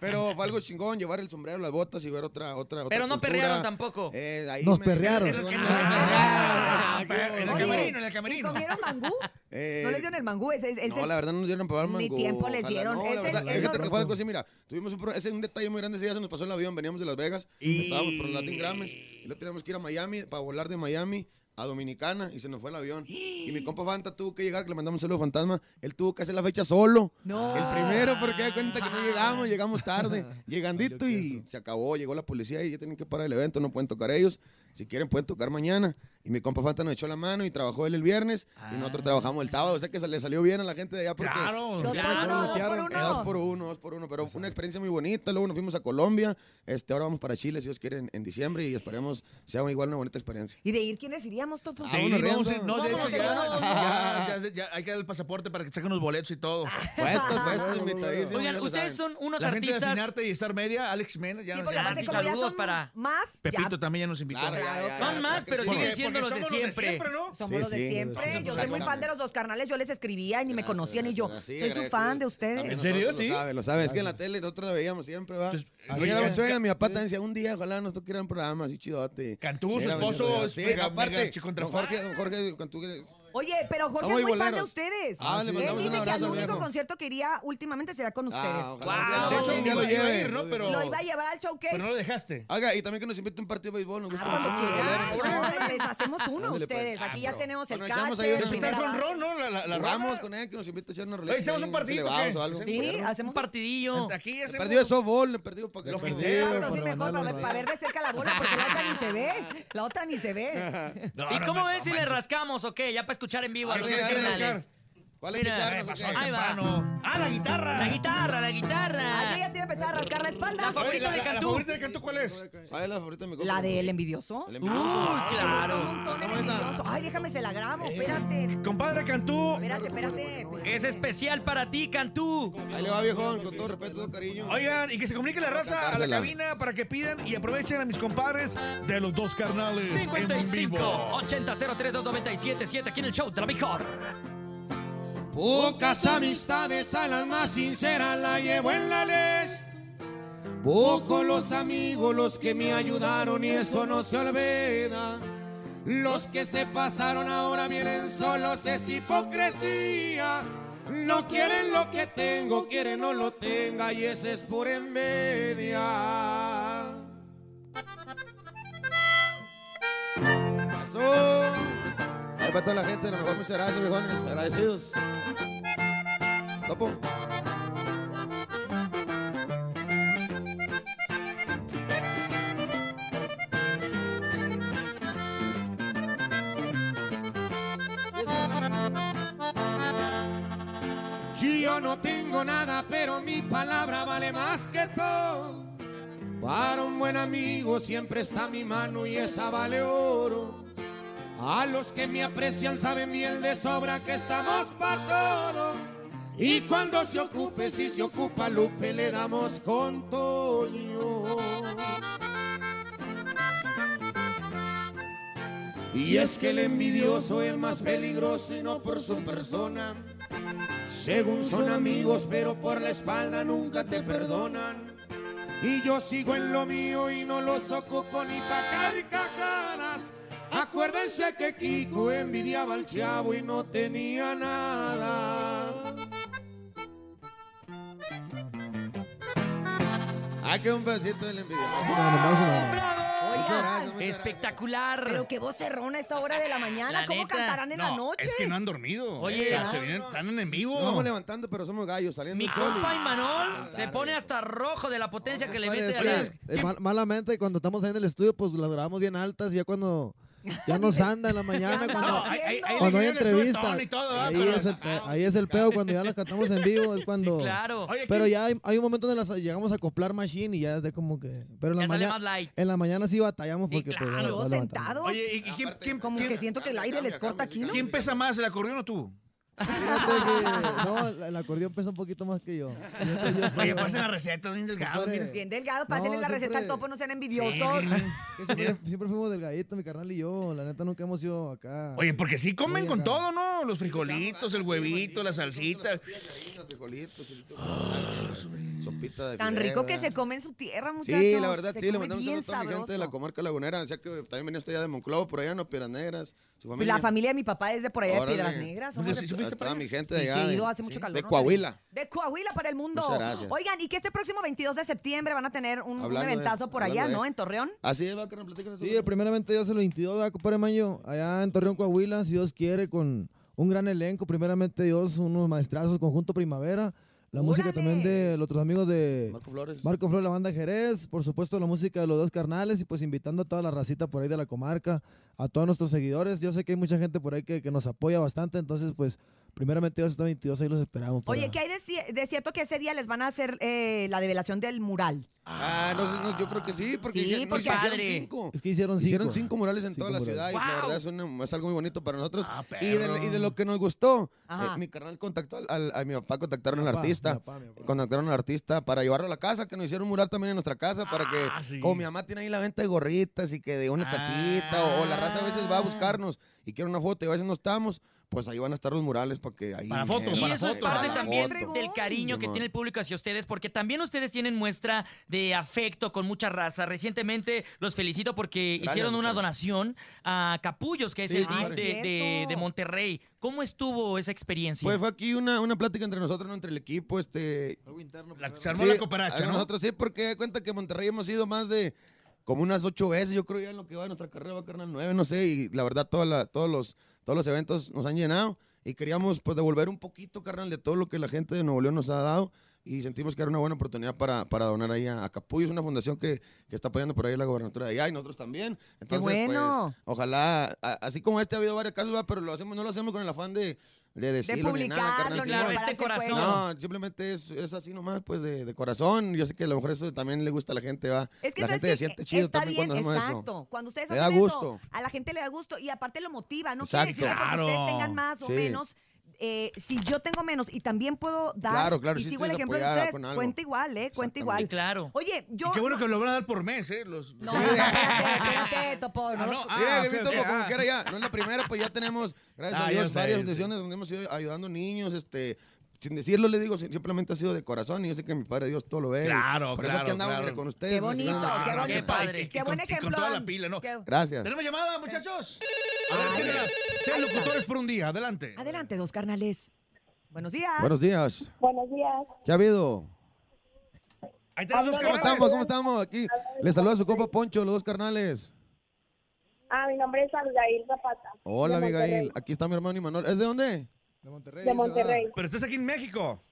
O: Pero fue algo chingón, llevar el sombrero, las botas y ver otra, otra, otra
D: Pero no
O: cultura.
D: perrearon tampoco.
O: Eh, ahí
R: Nos
O: me-
R: perrearon.
O: Nos
F: el
O: perrearon.
F: En el camerino, en el
E: ¿Y
F: camerino.
E: comieron mangú?
O: Eh,
E: ¿No les dieron el mangú? Ese, ese-
O: No, la verdad no nos dieron para
E: Ni
O: mango.
E: tiempo les dieron.
O: No,
E: Ese-
O: la verdad. Fíjate que fue algo así, mira, tuvimos un, ese, un detalle muy grande ese día, se nos pasó el avión, veníamos de Las Vegas, estábamos por los Latin Grammys, y luego teníamos que ir a Miami, para volar de Miami a Dominicana, y se nos fue el avión. Y mi compa Fanta tuvo que llegar, que le mandamos un saludo a Fantasma, él tuvo que hacer la fecha solo.
E: No.
O: El primero, porque da cuenta que no llegamos, llegamos tarde, llegandito y se acabó, llegó la policía y ya tienen que parar el evento, no pueden tocar ellos. Si quieren, pueden tocar mañana. Y mi compa Fanta nos echó la mano y trabajó él el viernes y nosotros trabajamos el sábado. O sea que se le salió bien a la gente de allá porque
F: Claro.
E: Dos por uno, dos por
O: Eh,
E: uno.
O: Dos por uno, dos por uno. Pero fue una experiencia muy bonita. Luego nos fuimos a Colombia. Este, ahora vamos para Chile, si Dios quiere, en, en diciembre. Y esperemos sea igual una bonita experiencia.
E: ¿Y de ir quiénes iríamos, Topo?
O: Ah,
F: ahí vamos a- no, de hecho ya, ya, ya- ya hay que dar el pasaporte para que saquen los boletos y todo.
O: Puestos, puestos, invitadísimos.
D: Oigan, ustedes son unos
F: La gente de
D: artistas.
F: Afinarte y Estar Media, Alex Mena, ya,
E: Sí,
F: ya
D: saludos para
E: más,
F: Pepito
E: ya
F: también ya nos invitó.
O: Claro, ya,
D: Son más, pero siguen siendo los de
F: somos los de
D: siempre.
F: ¿no?
E: somos
O: Sí,
E: los de
O: sí,
E: siempre.
O: sí,
E: yo soy muy fan de los dos carnales, yo les escribía y ni me conocían y yo soy su fan de ustedes.
F: ¿En serio? Sí.
O: Lo sabe, lo sabe. Es que en la tele nosotros la veíamos siempre, va. Así
F: oye,
O: era un
F: ya-
O: sueño. Mi papá te decía, un día, ojalá nos toque ir a un programa así chidote.
F: Cantú, su esposo, es
O: Sí,
F: mega- mega
O: aparte,
F: chicontra
O: don Jorge, don Jorge Cantú, que-
E: Oye, pero Jorge
O: Somos
E: es muy fan de
O: boleros.
E: ustedes.
O: Ah, le
E: Él
O: mandamos un
E: dice que
O: abrazo
E: el
O: al
E: único
O: viejo.
E: concierto que iría últimamente será con ustedes.
O: Ah, ojalá
D: Wow.
F: De hecho,
O: un día lo
F: iba a
O: lleve.
F: ir, ¿no? Pero,
E: Lo iba a llevar al showcase.
F: pero no lo dejaste.
O: Haga, y también que nos invite a un partido de béisbol. Nos gusta
E: Ah,
O: mucho.
E: cuando
O: Boleros.
E: quieran. Les hacemos uno a
O: Ándale, pues.
E: ustedes. Aquí ya
O: pero-
E: tenemos el
O: Bueno, echamos ahí
E: catcher,
F: está con. Ron, ¿no? La, la, la
O: Jugamos
F: rola.
O: con él, que nos invite a echar una
F: Oye,
O: roleta.
F: ¿hacemos
O: ahí,
F: un partidito o
O: elevados
F: qué?
O: o algo.
E: Sí, hacemos
D: Un partidillo.
F: Aquí es
O: El partido de softball, el partido para que
F: Lo que
E: Sí,
F: sea.
E: pero sí
R: para
E: mejor para,
R: ¿no?
E: para ver de cerca la bola, porque la otra ni se ve. La otra ni se ve.
F: No,
D: ¿Y
F: no,
D: cómo
F: no,
D: ven
F: no
D: si le
F: manches.
D: rascamos o qué? Ya para escuchar en vivo a los
F: rascar.
O: ¿Cuál que
D: Mira?
F: Eh, pasó?
D: Ahí va.
F: temprano. ¡Ah, la guitarra!
D: La guitarra, la
E: Ah, yo
D: guitarra.
E: ya tiene que empezar a rascar la espalda.
D: La
F: Oye,
D: favorita
F: la,
D: de
F: la- la
D: Cantú.
F: favorita de Cantú cuál es?
O: ¿Cuál es la favorita de mi compa?
E: La del envidioso.
O: El
D: Uy,
O: envidioso.
D: claro.
E: Montón de
O: ¿Cómo esa?
E: envidioso. Ay, déjame se la grabo.
O: Eh.
E: Espérate.
F: Compadre Cantú.
E: Espérate, espérate.
D: Es especial para ti, Cantú.
O: Ahí le va, viejón, con todo respeto, todo cariño.
F: Oigan, y que se comunique la raza a la cabina para que pidan y aprovechen a mis compadres de los dos carnales en
D: 55
F: vivo.
D: 80 03 297 aquí en el show de la mejor.
A: Pocas amistades a las más sinceras la llevo en la lista. Pocos los amigos los que me ayudaron y eso no se olvida. Los que se pasaron ahora vienen solos, es hipocresía. No quieren lo que tengo, quieren no lo tenga y ese es por envidia.
O: Pasó. Ahí para toda la gente, a lo mejor muchas gracias, viejones. Agradecidos. Topo.
A: Yo no tengo nada, pero mi palabra vale más que todo. Para un buen amigo siempre está mi mano y esa vale oro. A los que me aprecian saben bien de sobra que estamos para todo. Y cuando se ocupe, si se ocupa Lupe, le damos con Toño. Y es que el envidioso es más peligroso y no por su persona. Según son amigos, pero por la espalda nunca te perdonan. Y yo sigo en lo mío y no los ocupo ni pa' carcajadas. Acuérdense que Kiko envidiaba al chavo y no tenía nada.
O: Ah, que un pedacito del envidioso.
D: Espectacular.
E: Pero qué voz cerrona a esta hora de la mañana.
D: La
E: ¿Cómo
D: neta.
E: cantarán en la noche?
F: Es que no han dormido.
D: Oye,
F: O sea,
D: no.
F: se vienen, están en vivo.
A: Nos vamos levantando, pero somos gallos saliendo
D: Mi compa Imanol
A: Ah,
D: se pone hasta rojo de la potencia que le mete a
R: es
D: la...
R: que, mal- malamente, cuando estamos ahí en el estudio, pues las grabamos bien altas y ya cuando ya nos anda en la mañana, cuando,
E: andamos
F: ahí- ahí- ahí
R: cuando hay
F: le sube
R: entrevistas. ahí,
F: Pero-
R: es el, ahí es el pedo, cuando ya las cantamos en vivo, es cuando...
D: Claro.
F: Oye,
R: Pero
F: ¿quién-
R: ya hay, hay un momento donde las llegamos a acoplar machine y ya es de como que... Pero en la, mañana, en la mañana sí batallamos
D: Sí,
R: porque... pues,
D: claro.
E: sentados.
F: Oye, ¿y quién, quién,
E: Como
F: quién-
E: que siento que el aire les corta aquí, ¿no?
F: quién pesa más, el acordeón o tú?
R: Fíjate que- no, el, acordeón pesa un poquito más que yo.
F: Oye, pasen la receta, bien delgado.
E: Bien delgado, pásenle
R: No,
E: la receta al topo, no sean envidiosos.
R: siempre, siempre fuimos delgaditos, mi carnal y yo. La neta nunca hemos ido acá.
F: Oye, porque sí comen con
R: acá.
F: todo, ¿no? Los frijolitos, el huevito, la salsita.
A: sopita de
E: Tan rico que
A: ¿verdad?
E: se come en su tierra, muchachos.
A: Sí, la verdad, sí, le mandamos a toda mi gente de la comarca lagunera. Decía que también venía usted ya de Monclova, por allá, no, Piedras Negras. Su familia.
E: La familia de mi papá es de por allá de. Piedras Negras.
F: Allá?
A: mi gente de
E: Sí,
A: allá. de-
E: hace mucho calor.
A: De
E: ¿no?
A: Coahuila.
E: De Coahuila para el mundo.
A: Muchas gracias.
E: Oigan, y que este próximo 22 de septiembre van a tener un, un
A: Hablando de-
E: eventazo por allá,
A: de-
E: ¿no? En Torreón.
A: Así es, va, carnal, platícanos.
R: Sí, primeramente Dios el 22 de compadre Mayo, allá en Torreón, Coahuila, si Dios quiere, con un gran elenco. Primeramente Dios, unos maestrazos, Conjunto Primavera. La música también de los otros amigos de
A: Marco Flores.
R: Marco Flores, la banda Jerez. Por supuesto, la música de los dos carnales. Y pues invitando a toda la racita por ahí de la comarca, a todos nuestros seguidores. Yo sé que hay mucha gente por ahí que, que nos apoya bastante. Entonces, pues, primeramente Dios, este 22 ahí los esperamos. para-
E: Oye, ¿qué hay de, ci- de cierto que ese día les van a hacer eh, la develación del mural?
A: Ah, no, sé, no, yo creo que sí, porque
E: Sí,
A: hicieron,
E: porque-
A: hicieron cinco.
R: Es que hicieron cinco.
A: Hicieron cinco murales en
R: Cinco
A: toda la
R: murales.
A: ciudad y la
E: ¡Wow!
A: verdad es, una- es algo muy bonito para nosotros.
F: Ah,
A: y, de, y de lo que nos gustó, eh, mi carnal contactó al, al- a mi papá, contactaron al
R: Papá,
A: artista.
R: mi papá, mi papá.
A: Contactaron al artista para llevarlo a la casa, que nos hicieron un mural también en nuestra casa, para que,
F: Ah, sí.
A: como mi mamá tiene ahí la venta de gorritas y que de una
F: Ah.
A: tacita, o, o la raza a veces va a buscarnos y quiere una foto y a veces no estamos, pues ahí van a estar los murales para que ahí...
F: Para foto,
A: eh,
D: Y
F: para
D: eso es parte también
A: foto.
D: del cariño que tiene el público hacia ustedes, porque también ustedes tienen muestra de afecto con mucha raza. Recientemente los felicito porque
A: Gracias,
D: hicieron una donación a Capullos, que es
A: Sí,
D: el
A: compadre.
D: DIF de, de-
E: Cierto.
D: de Monterrey. ¿Cómo estuvo esa experiencia?
A: Pues fue aquí una, una plática entre nosotros, ¿no? entre el equipo, este,
R: Algo interno.
F: La-
R: pero-
F: se armó
A: Sí,
F: la cooperacha,
A: a
F: ¿no?
A: Nosotros sí, porque cuenta que Monterrey hemos ido más de como unas ocho veces, yo creo ya en lo que va de nuestra carrera, va carnal nueve, no sé, y la verdad toda la- todos, los, todos los eventos nos han llenado y queríamos pues devolver un poquito, carnal, de todo lo que la gente de Nuevo León nos ha dado y sentimos que era una buena oportunidad para, para donar ahí a, a Capullo, es una fundación que, que está apoyando por ahí la gobernatura de allá y nosotros también. Entonces,
E: bueno!
A: pues, ojalá, a- así como este ha habido varios casos, ¿va? pero lo hacemos, no lo hacemos con el afán de, de decirlo ni nada, carnal,
E: ni
D: Claro, este corazón.
A: No, simplemente es, es así nomás, pues de, de corazón. Yo sé que a lo mejor eso también le gusta a la gente, va.
E: Es que
A: la
E: ¿sabes
A: gente se siente chido
E: Está
A: también
E: bien,
A: cuando hacemos
E: exacto.
A: eso.
E: Cuando ustedes
A: Le da
E: hacen
A: gusto.
E: eso, a la gente le da gusto y aparte lo motiva. No
A: Exacto.
E: quiere decir que
F: Claro.
E: ustedes tengan más o
A: Sí.
E: menos. Eh, si yo tengo menos y también puedo dar
A: Claro, claro,
E: y
A: sí
E: sigo el ejemplo de ustedes, cuenta igual, ¿eh? Cuenta igual.
D: Sí, claro.
E: Oye, yo...
F: Y qué bueno que lo van a dar por mes, ¿eh? Los...
E: No, espérate, espérate, Topo. no
F: Ah, no, ah,
A: Mira, como
F: ah.
A: quiera ya. No es la primera, pues ya tenemos, gracias
F: Ah,
A: a Dios,
F: sé,
A: varias
F: sí.
A: fundaciones donde hemos ido ayudando niños, este. Sin decirlo, le digo, simplemente ha sido de corazón y yo sé que mi Padre Dios todo lo ve.
F: Claro,
A: Por eso
F: claro,
A: aquí andamos
F: claro.
A: con ustedes.
E: Qué bonito, qué bonito.
D: Qué padre.
E: Qué buen
F: y con
E: ejemplo.
F: toda la pila, ¿no?
E: Qué-
A: Gracias.
F: ¿Tenemos llamada, muchachos? Sean locutores por un día, adelante.
E: Adelante, dos carnales. Buenos días.
A: Buenos días.
H: Buenos días.
A: ¿Qué ha habido?
F: Ahí los dos
A: ¿Cómo estamos? ¿Cómo estamos? Aquí les saluda su compa Poncho, los dos carnales.
H: Ah, mi nombre es Abigail Zapata.
A: Hola, Abigail. Aquí está mi hermano Imanol. ¿Es de dónde?
R: De Monterrey.
H: De. Monterrey.
F: Pero estás aquí en México.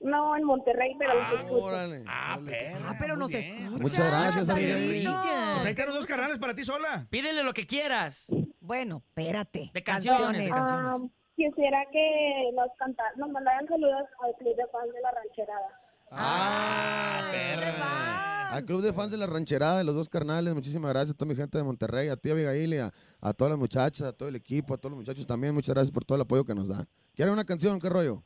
H: No, en Monterrey, pero los escucho.
A: Órale.
F: Ah,
E: Ah, pero nos
F: bien.
E: escucha.
A: Muchas gracias,
E: lindo.
F: Pues ahí están los dos canales para ti sola.
D: Pídele lo que quieras.
E: Bueno, espérate.
D: De canciones, de
E: Canciones.
H: Ah, quisiera que nos cantaran, nos mandaran saludos al club de fans de la rancherada.
A: Ah,
E: perra.
A: Al club de fans de la rancherada de los dos carnales, muchísimas gracias a toda mi gente de Monterrey, a ti Abigail y a, a todas las muchachas, a todo el equipo, a todos los muchachos también, muchas gracias por todo el apoyo que nos dan. ¿Quieren una canción? ¿Qué rollo?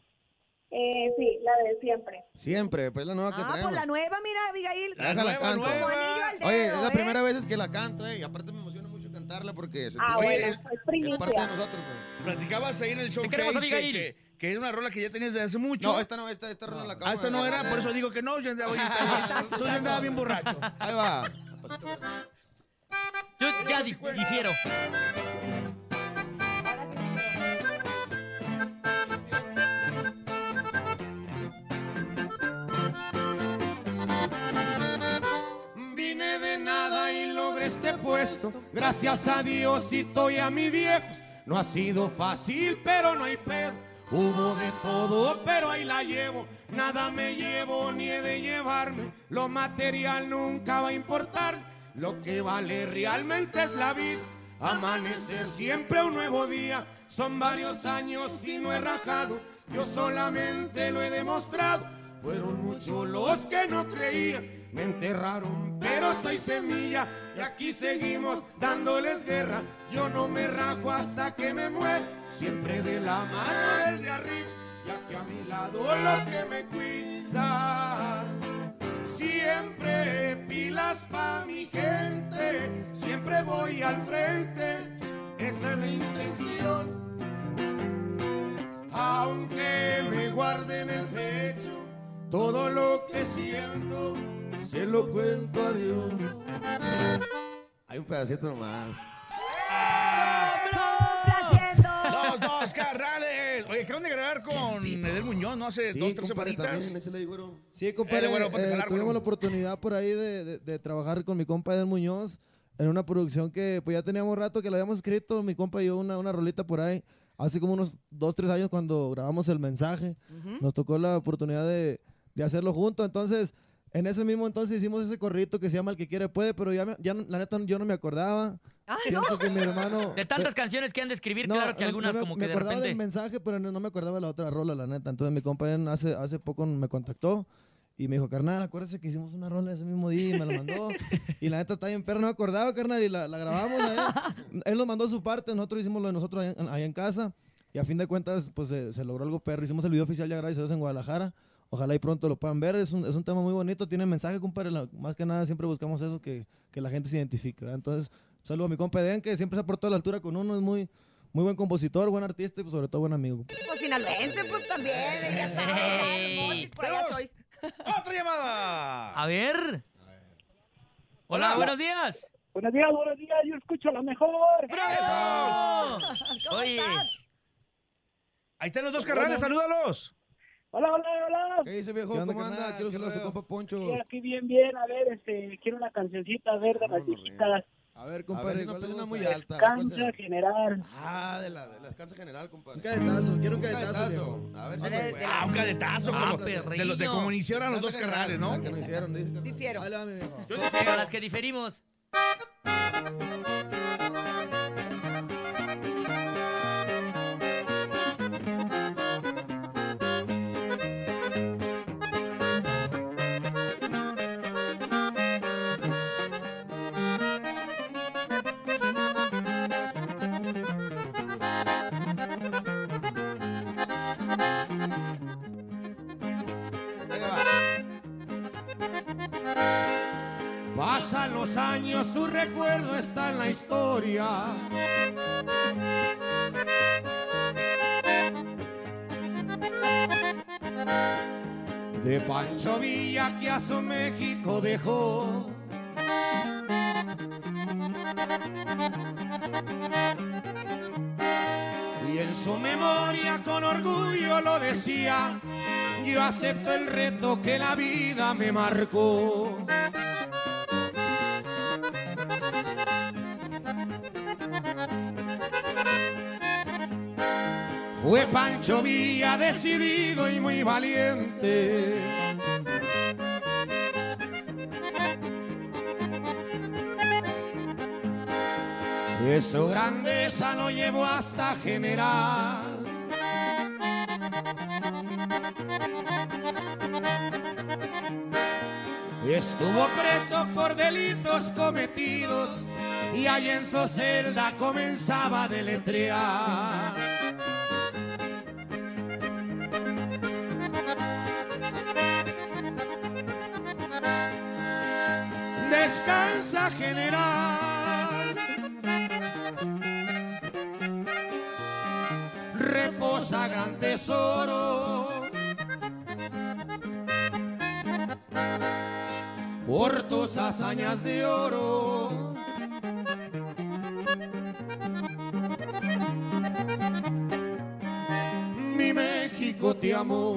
H: Eh, sí, la de siempre.
A: Siempre, pues la nueva que
E: Ah,
A: traemos.
E: pues la nueva, mira, Abigail.
A: Déjala
F: nueva,
A: canto.
F: nueva.
A: Oye, es la
E: ¿eh?
A: primera vez que la canto, eh, y aparte me emociona porque se
H: Ah,
F: Oye,
H: bueno,
F: es-
H: es
A: parte de nosotros. pues.
F: Platicabas ahí en el show
D: queremos,
F: que, que, que es una rola que ya tenías desde hace mucho.
A: No, esta no, esta, esta rola la acabo
F: Ah, esta no era, por eso digo que no, yo andaba, tú ya andabas bien borracho.
A: Ahí va.
D: Yo ya di- difiero.
A: Gracias a Diosito y a mis viejos. No ha sido fácil, pero no hay pedo. Hubo de todo, pero ahí la llevo. Nada me llevo ni he de llevarme. Lo material nunca va a importar. Lo que vale realmente es la vida. Amanecer siempre un nuevo día. Son varios años y no he rajado. Yo solamente lo he demostrado. Fueron muchos los que no creían. Me enterraron, pero soy semilla. Y aquí seguimos dándoles guerra. Yo no me rajo hasta que me muera. Siempre de la mano del de arriba. Y aquí a mi lado los que me cuidan. Siempre pilas pa' mi gente. Siempre voy al frente. Esa es la intención. Aunque me guarde en el pecho todo lo que siento, se lo cuento a Dios.
O: Hay un pedacito nomás.
F: Los dos carnales. Oye, acaban de grabar con Edel Muñoz, ¿no? Hace
O: Sí,
F: dos, tres
O: compadre,
F: semanitas.
O: también, échale ahí, güero.
R: Sí, compadre,
F: Eh, bueno, ponte a
R: eh,
F: jalar,
R: tuvimos
F: güero.
R: la oportunidad por ahí de, de- de trabajar con mi compa Edel Muñoz en una producción que pues ya teníamos rato que la habíamos escrito, mi compa y yo una, una rolita por ahí, hace como unos dos, tres años cuando grabamos el mensaje, nos tocó la oportunidad de, de hacerlo juntos, entonces en ese mismo entonces hicimos ese corrito que se llama El que quiere puede, pero ya, me- ya no- la neta yo no me acordaba. Pienso que mi hermano...
D: De tantas canciones que han de escribir,
R: No,
D: claro que
R: no,
D: algunas
R: no me-
D: como
R: me
D: que de
R: acordaba
D: repente...
R: del mensaje, pero no, no me acordaba de la otra rola, la neta. Entonces mi compa él hace, hace poco me contactó y me dijo, carnal, acuérdese que hicimos una rola ese mismo día y me la mandó. y la neta está bien perra, no me acordaba, carnal, y la, la grabamos. allá. Él nos mandó su parte, nosotros hicimos lo de nosotros allá, en- allá en casa. Y a fin de cuentas, pues se, se logró algo perro. Hicimos el video oficial ya gracias a Dios en Guadalajara. Ojalá y pronto lo puedan ver. Es un, es un tema muy bonito, tiene mensaje, compadre. La- más que nada siempre buscamos eso, que, que la gente se identifique. ¿verdad? Entonces, saludo a mi compa Eden, que siempre se ha portado a la altura con uno. Es muy, muy buen compositor, buen artista y pues, sobre todo buen amigo.
E: Pues sinaloense, pues también. ya sabes, por allá.
F: ¡Otra llamada!
D: A ver. Hola, buenos días.
S: Buenos días, buenos días, yo escucho la mejor.
D: ¡Eso! Oye,
F: Ahí están los dos carnales, salúdalos.
S: Hola, hola, hola.
O: ¿Qué dice, viejo?
R: ¿Qué onda,
O: ¿Cómo anda? Quiero
R: ¿Qué
O: saludar a su compa Poncho.
S: Sí, aquí bien, bien. A ver, este, quiero una cancioncita, a ver, de las viejitas.
R: A ver,
O: A
R: compadre.
O: ver, si no
R: ¿cuál
O: pide
R: le
O: una muy alta. ¿Cuál
S: Cancha
O: será?
S: general.
O: Ah, de la, de la descansa general, compadre.
R: Un cadetazo, quiero un cadetazo.
O: A ver si me.
F: Ah, un cadetazo.
D: Ah,
F: de, los de como iniciaron los dos
O: Descansa
F: carnales, ¿no?
O: Que nos hicieron.
E: Difiero.
R: Viejo.
F: Yo decía,
D: las que diferimos.
A: De Pancho Villa que a su México dejó. Y en su memoria con orgullo lo decía, yo acepto el reto que la vida me marcó. Fue Pancho Villa decidido y muy valiente. Y su grandeza lo llevó hasta general. Estuvo preso por delitos cometidos y ahí en su celda comenzaba a deletrear. General. Reposa gran tesoro. Por tus hazañas de oro. Mi México te amo.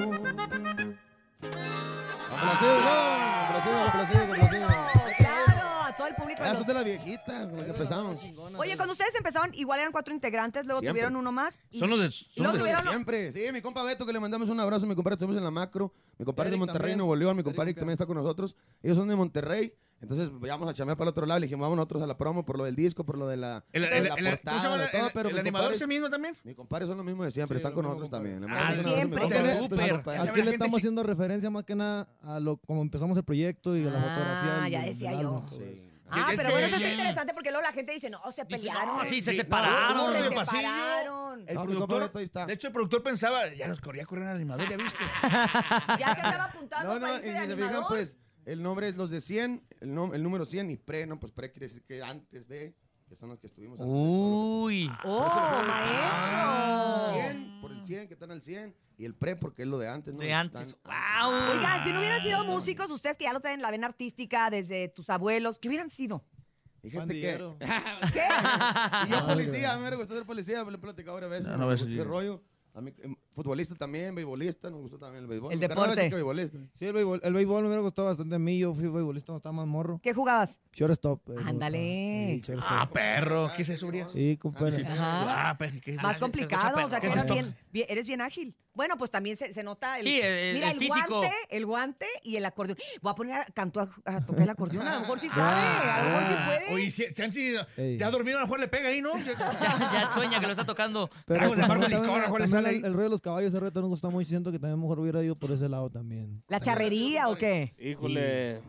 E: Ustedes empezaron, igual eran cuatro integrantes, luego
A: Siempre.
E: tuvieron uno más. y-
A: Son los de, son los de
E: tuvieron-
A: siempre. Sí, mi compa Beto, que le mandamos un abrazo. Mi compadre, estuvimos en la macro. Mi compadre de
O: Eric
A: Monterrey,
O: también.
A: Nuevo León. Mi compadre también está con nosotros. Ellos son de Monterrey. Entonces, vamos a chamear para el otro lado. Le dijimos, vamos nosotros a la promo por lo del disco, por lo de la,
F: El,
A: de
F: el,
A: la
F: el- ¿cómo se
A: portada,
F: llama?
A: de todo.
F: El-
A: pero
F: el
A: mis
F: animador
A: compadres-
F: ese mismo también.
A: mis compadres son los mismos de siempre. están con nosotros también. Le
F: Ah,
A: mandamos un abrazo a mi
F: siempre.
A: compadre.
F: Súper.
A: Pues,
O: Aquí le estamos haciendo referencia más que nada a lo como empezamos el proyecto y a la fotografía.
E: Ah,
O: del-
E: ya
O: del
E: decía yo.
O: álbum, eso.
E: Ah,
F: Es
E: pero
F: que
E: bueno, eso está interesante porque luego la gente dice, no, se pelearon.
D: no, sí, se
F: Sí,
D: separaron.
F: no,
E: Se
F: pasillo,
E: separaron.
F: El
A: No, mi
F: productor,
A: ahí está.
F: de hecho, el productor pensaba, ya nos corría a correr al animador, ¿ya viste?
E: Ya se andaba apuntando
A: No,
E: para
A: no,
E: irse
A: y
E: de
A: si se fijan,
E: animador.
A: pues, el nombre es los de 100, el, nom- el número 100 y pre, ¿no? Pues pre quiere decir que antes de, que son los que estuvimos antes.
D: Uy.
E: ¡Oh, maestro!
A: 100 por el 100, que están al 100, y el pre porque es lo de antes, ¿no?
D: De antes. ¡Wow!
E: Oigan, si no hubieran sido músicos, ustedes que ya lo tienen la vena artística desde tus abuelos, ¿qué hubieran sido?
A: Fíjate que...
E: ¿Qué?
A: Y yo policía, a mí me gusta ser policía, me lo he platicado varias veces.
F: No, no
A: me
F: allí.
A: ese rollo. A mí, em, futbolista también, beisbolista, nos gustó también el béisbol.
E: El deporte.
A: sí que beisbolista.
O: Sí, el béisbol, el béisbol me gustado bastante a mí. Yo fui beisbolista cuando estaba más morro.
E: ¿Qué jugabas?
O: Shortstop. eh, me
E: Ándale.
O: Sí, shortstop.
F: Ah, perro, ¿qué es eso, Urias?
O: Sí, compadre.
E: Ajá.
F: Ah, perro, ¿qué es
E: Más complicado, o sea, que
F: ¿Qué es
E: eres bien- eres bien ágil. Bueno, pues también se, se nota el,
D: Sí, el-
E: mira,
D: el
E: el,
D: físico.
E: guante, el guante y el acordeón. Voy a poner a Cantú a, a tocar el acordeón, a lo mejor sí sabe, a lo mejor sí puede.
F: Oye, si, Chansi, ya dormido, a lo mejor le pega ahí, ¿no?
D: Ya, ya sueña que lo está tocando.
O: Pero
F: de
O: también-
F: licor,
O: también-
F: a lo mejor le
O: también
F: sale
O: el,
F: ahí.
O: el rollo de los caballos, ese reto nos gusta mucho. Siento que también mejor hubiera ido por ese lado también.
E: ¿La charrería o qué?
T: Híjole.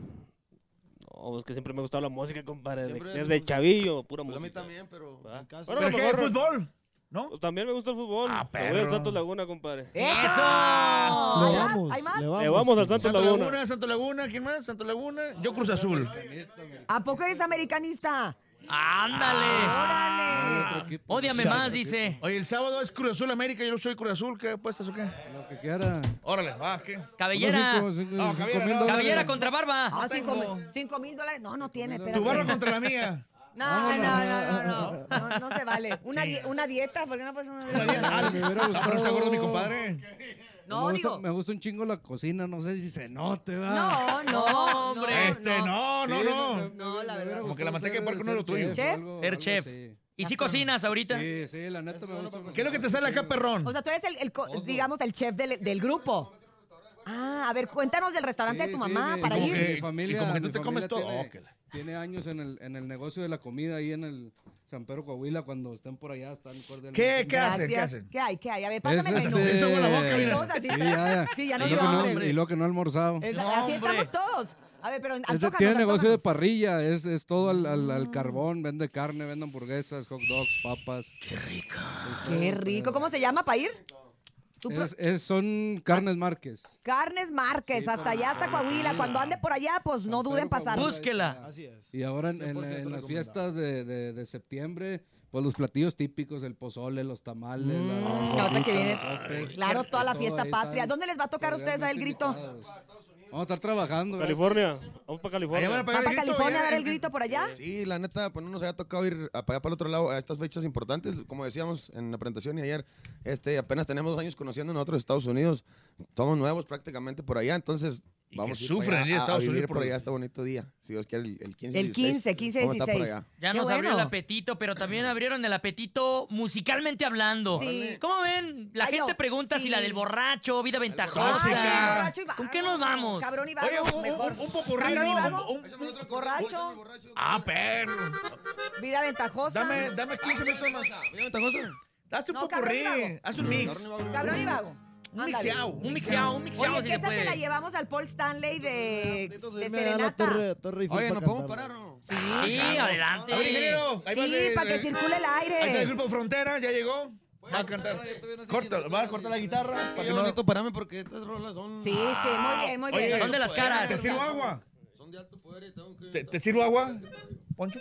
T: No, es que siempre me ha gustado la música, compadre. Desde,
A: Siempre
T: desde
A: es-
T: chavillo, pura
A: Pues a mí
T: música.
A: también, pero...
T: ¿Va?
O: caso-
F: ¿Pero
T: lo
F: qué?
T: mejor-
F: ¿Fútbol? ¿No?
T: Pues también me gusta el fútbol.
F: Ah,
T: Me voy al. Santos Laguna, compadre.
E: ¡Eso!
O: Le vamos,
E: ¿Hay más?
O: le vamos.
T: Le vamos al Santos
F: Santo
T: Laguna.
F: Laguna, Santo Laguna, ¿quién más? Santo Laguna. Yo Cruz Azul.
E: ¿A poco eres americanista?
D: ¡Ándale!
E: ¡Órale!
D: Ódiame más, dice.
F: Oye, el sábado es Cruz Azul América, yo soy Cruz Azul, ¿qué apuestas o qué?
O: Lo que quiera.
F: Órale, va, ¿qué?
D: Cabellera.
O: Cinco- cinco-
F: No,
O: cinco mil
F: no.
D: Cabellera contra barba.
E: Ah, cinco, mil- cinco mil dólares. No, no tiene, espérate.
F: Tu barra contra la mía.
E: No, no, no, no, no, no, no se vale. Una, di- una dieta, ¿por qué no puedes una
F: Una dieta. Ah,
O: me hubiera
F: pero está
O: gustado.
F: gordo mi compadre.
E: No,
O: me, gusta,
E: digo.
O: me gusta un chingo la cocina, no sé si se note.
E: No, no,
D: hombre.
F: Este, no, no, no.
E: No, la verdad.
F: Como que la manteca de puerco no es lo tuyo.
E: ¿Chef?
D: Ser chef. ¿Y si cocinas ahorita?
O: Sí, sí, la neta me gusta.
F: ¿Qué es lo que te sale acá, perrón?
E: O sea, tú eres el, digamos, el chef del, del grupo. Ah, a ver, cuéntanos del restaurante de tu mamá para
F: como
E: ir.
F: que-
O: Mi familia,
F: y como que tú te comes todo.
O: Tiene,
F: Oh, que la-
O: tiene años en el, en el negocio de la comida ahí en el San Pedro Coahuila. Cuando estén por allá, están cordialmente.
F: ¿Qué? ¿Qué hacen? ¿Qué hacen?
E: ¿Qué hay? ¿Qué hay? A ver,
O: Es,
E: pásame el menú.
F: Eso con la boca,
E: Y
F: mira.
E: todos así.
O: Sí, ya, ya.
E: Sí, ya no
O: y, lo que no,
E: hambre.
O: y lo que no he almorzado.
E: Es-
D: No,
E: así
D: hombre.
E: estamos todos. A ver, pero
O: Este,
E: antójanos,
O: tiene negocio de parrilla, es, es todo al, al- al carbón, vende carne, vende hamburguesas, hot dogs, papas.
E: Qué rico. ¿Cómo se llama para ir?
O: Es, es- son carnes Márquez.
E: Carnes Márquez,
O: Sí,
E: hasta allá, hasta Coahuila. Cuando ande por allá, pues no duden en pasar.
D: Búsquela.
O: Así es. Y ahora en, en- 100% en las fiestas de, de- de septiembre, pues los platillos típicos, el pozole, los tamales, las
E: Mm, que ahorita que
O: gorditas,
E: viene,
O: los sopes,
E: claro, toda la fiesta patria. ¿Dónde les va a tocar a ustedes el grito?
O: invitados. Vamos a estar trabajando. ¿verdad?
T: California. Vamos para California.
F: Allá van a
E: ¿Van
F: pagar
E: para California a dar el
F: eh.
E: grito por allá?
A: Sí, la neta, pues no nos había tocado ir a pagar para el otro lado a estas fechas importantes. Como decíamos en la presentación y ayer, este, apenas tenemos dos años conociendo nosotros Estados Unidos. Somos nuevos prácticamente por allá, entonces
F: Y
A: vamos
F: que
A: ir
F: sufren en
A: a- a,
F: Estados
A: vivir
F: Unidos
A: por
F: por-
A: allá este bonito día. Si Dios quiere, el, el 15
E: El
A: 16,
E: 15, 15,
A: vamos a estar por
E: 16.
A: allá.
D: Ya
E: Qué
D: nos abrió el
E: bueno.
D: apetito, pero también abrieron el apetito musicalmente hablando.
E: Sí.
D: ¿Cómo ven? La
E: Ay,
D: gente
E: yo,
D: pregunta si
E: sí.
D: la del borracho, vida ventajosa.
E: borracho y vago.
D: ¿Con qué nos vamos?
E: Cabrón y vago,
F: Oye, un,
E: mejor.
F: un, un popurrí, ¿no? Un- un-
E: borracho,
F: Ah, perro.
E: vida ventajosa.
F: Dame, dame 15 minutos más. Date un
E: No,
F: popurrí. Haz un mix.
E: Cabrón y vago.
F: Un mixeado.
D: Un mixeado, un mixeado
E: Oye,
D: si se
E: esa se la
D: puede.
E: llevamos al Paul Stanley de, de Serenata.
O: torre, torre Eiffel
A: Oye,
O: para
A: ¿nos podemos parar o no?
D: Sí, adelante.
F: A ver, ingeniero, ahí va
E: Sí, para que circule el
F: Ahí está el
E: aire.
F: grupo Frontera, ya llegó. Va a cantar. Corta, va a cortar la guitarra. para
A: Qué
F: que no-
A: bonito pararme porque estas rolas son...
E: Sí, sí, muy bien, muy
F: Oye,
E: bien.
D: Son de las caras.
F: ¿Te sirvo agua?
A: Son de alto poder y tengo que...
F: ¿Te, te sirvo agua, Poncho?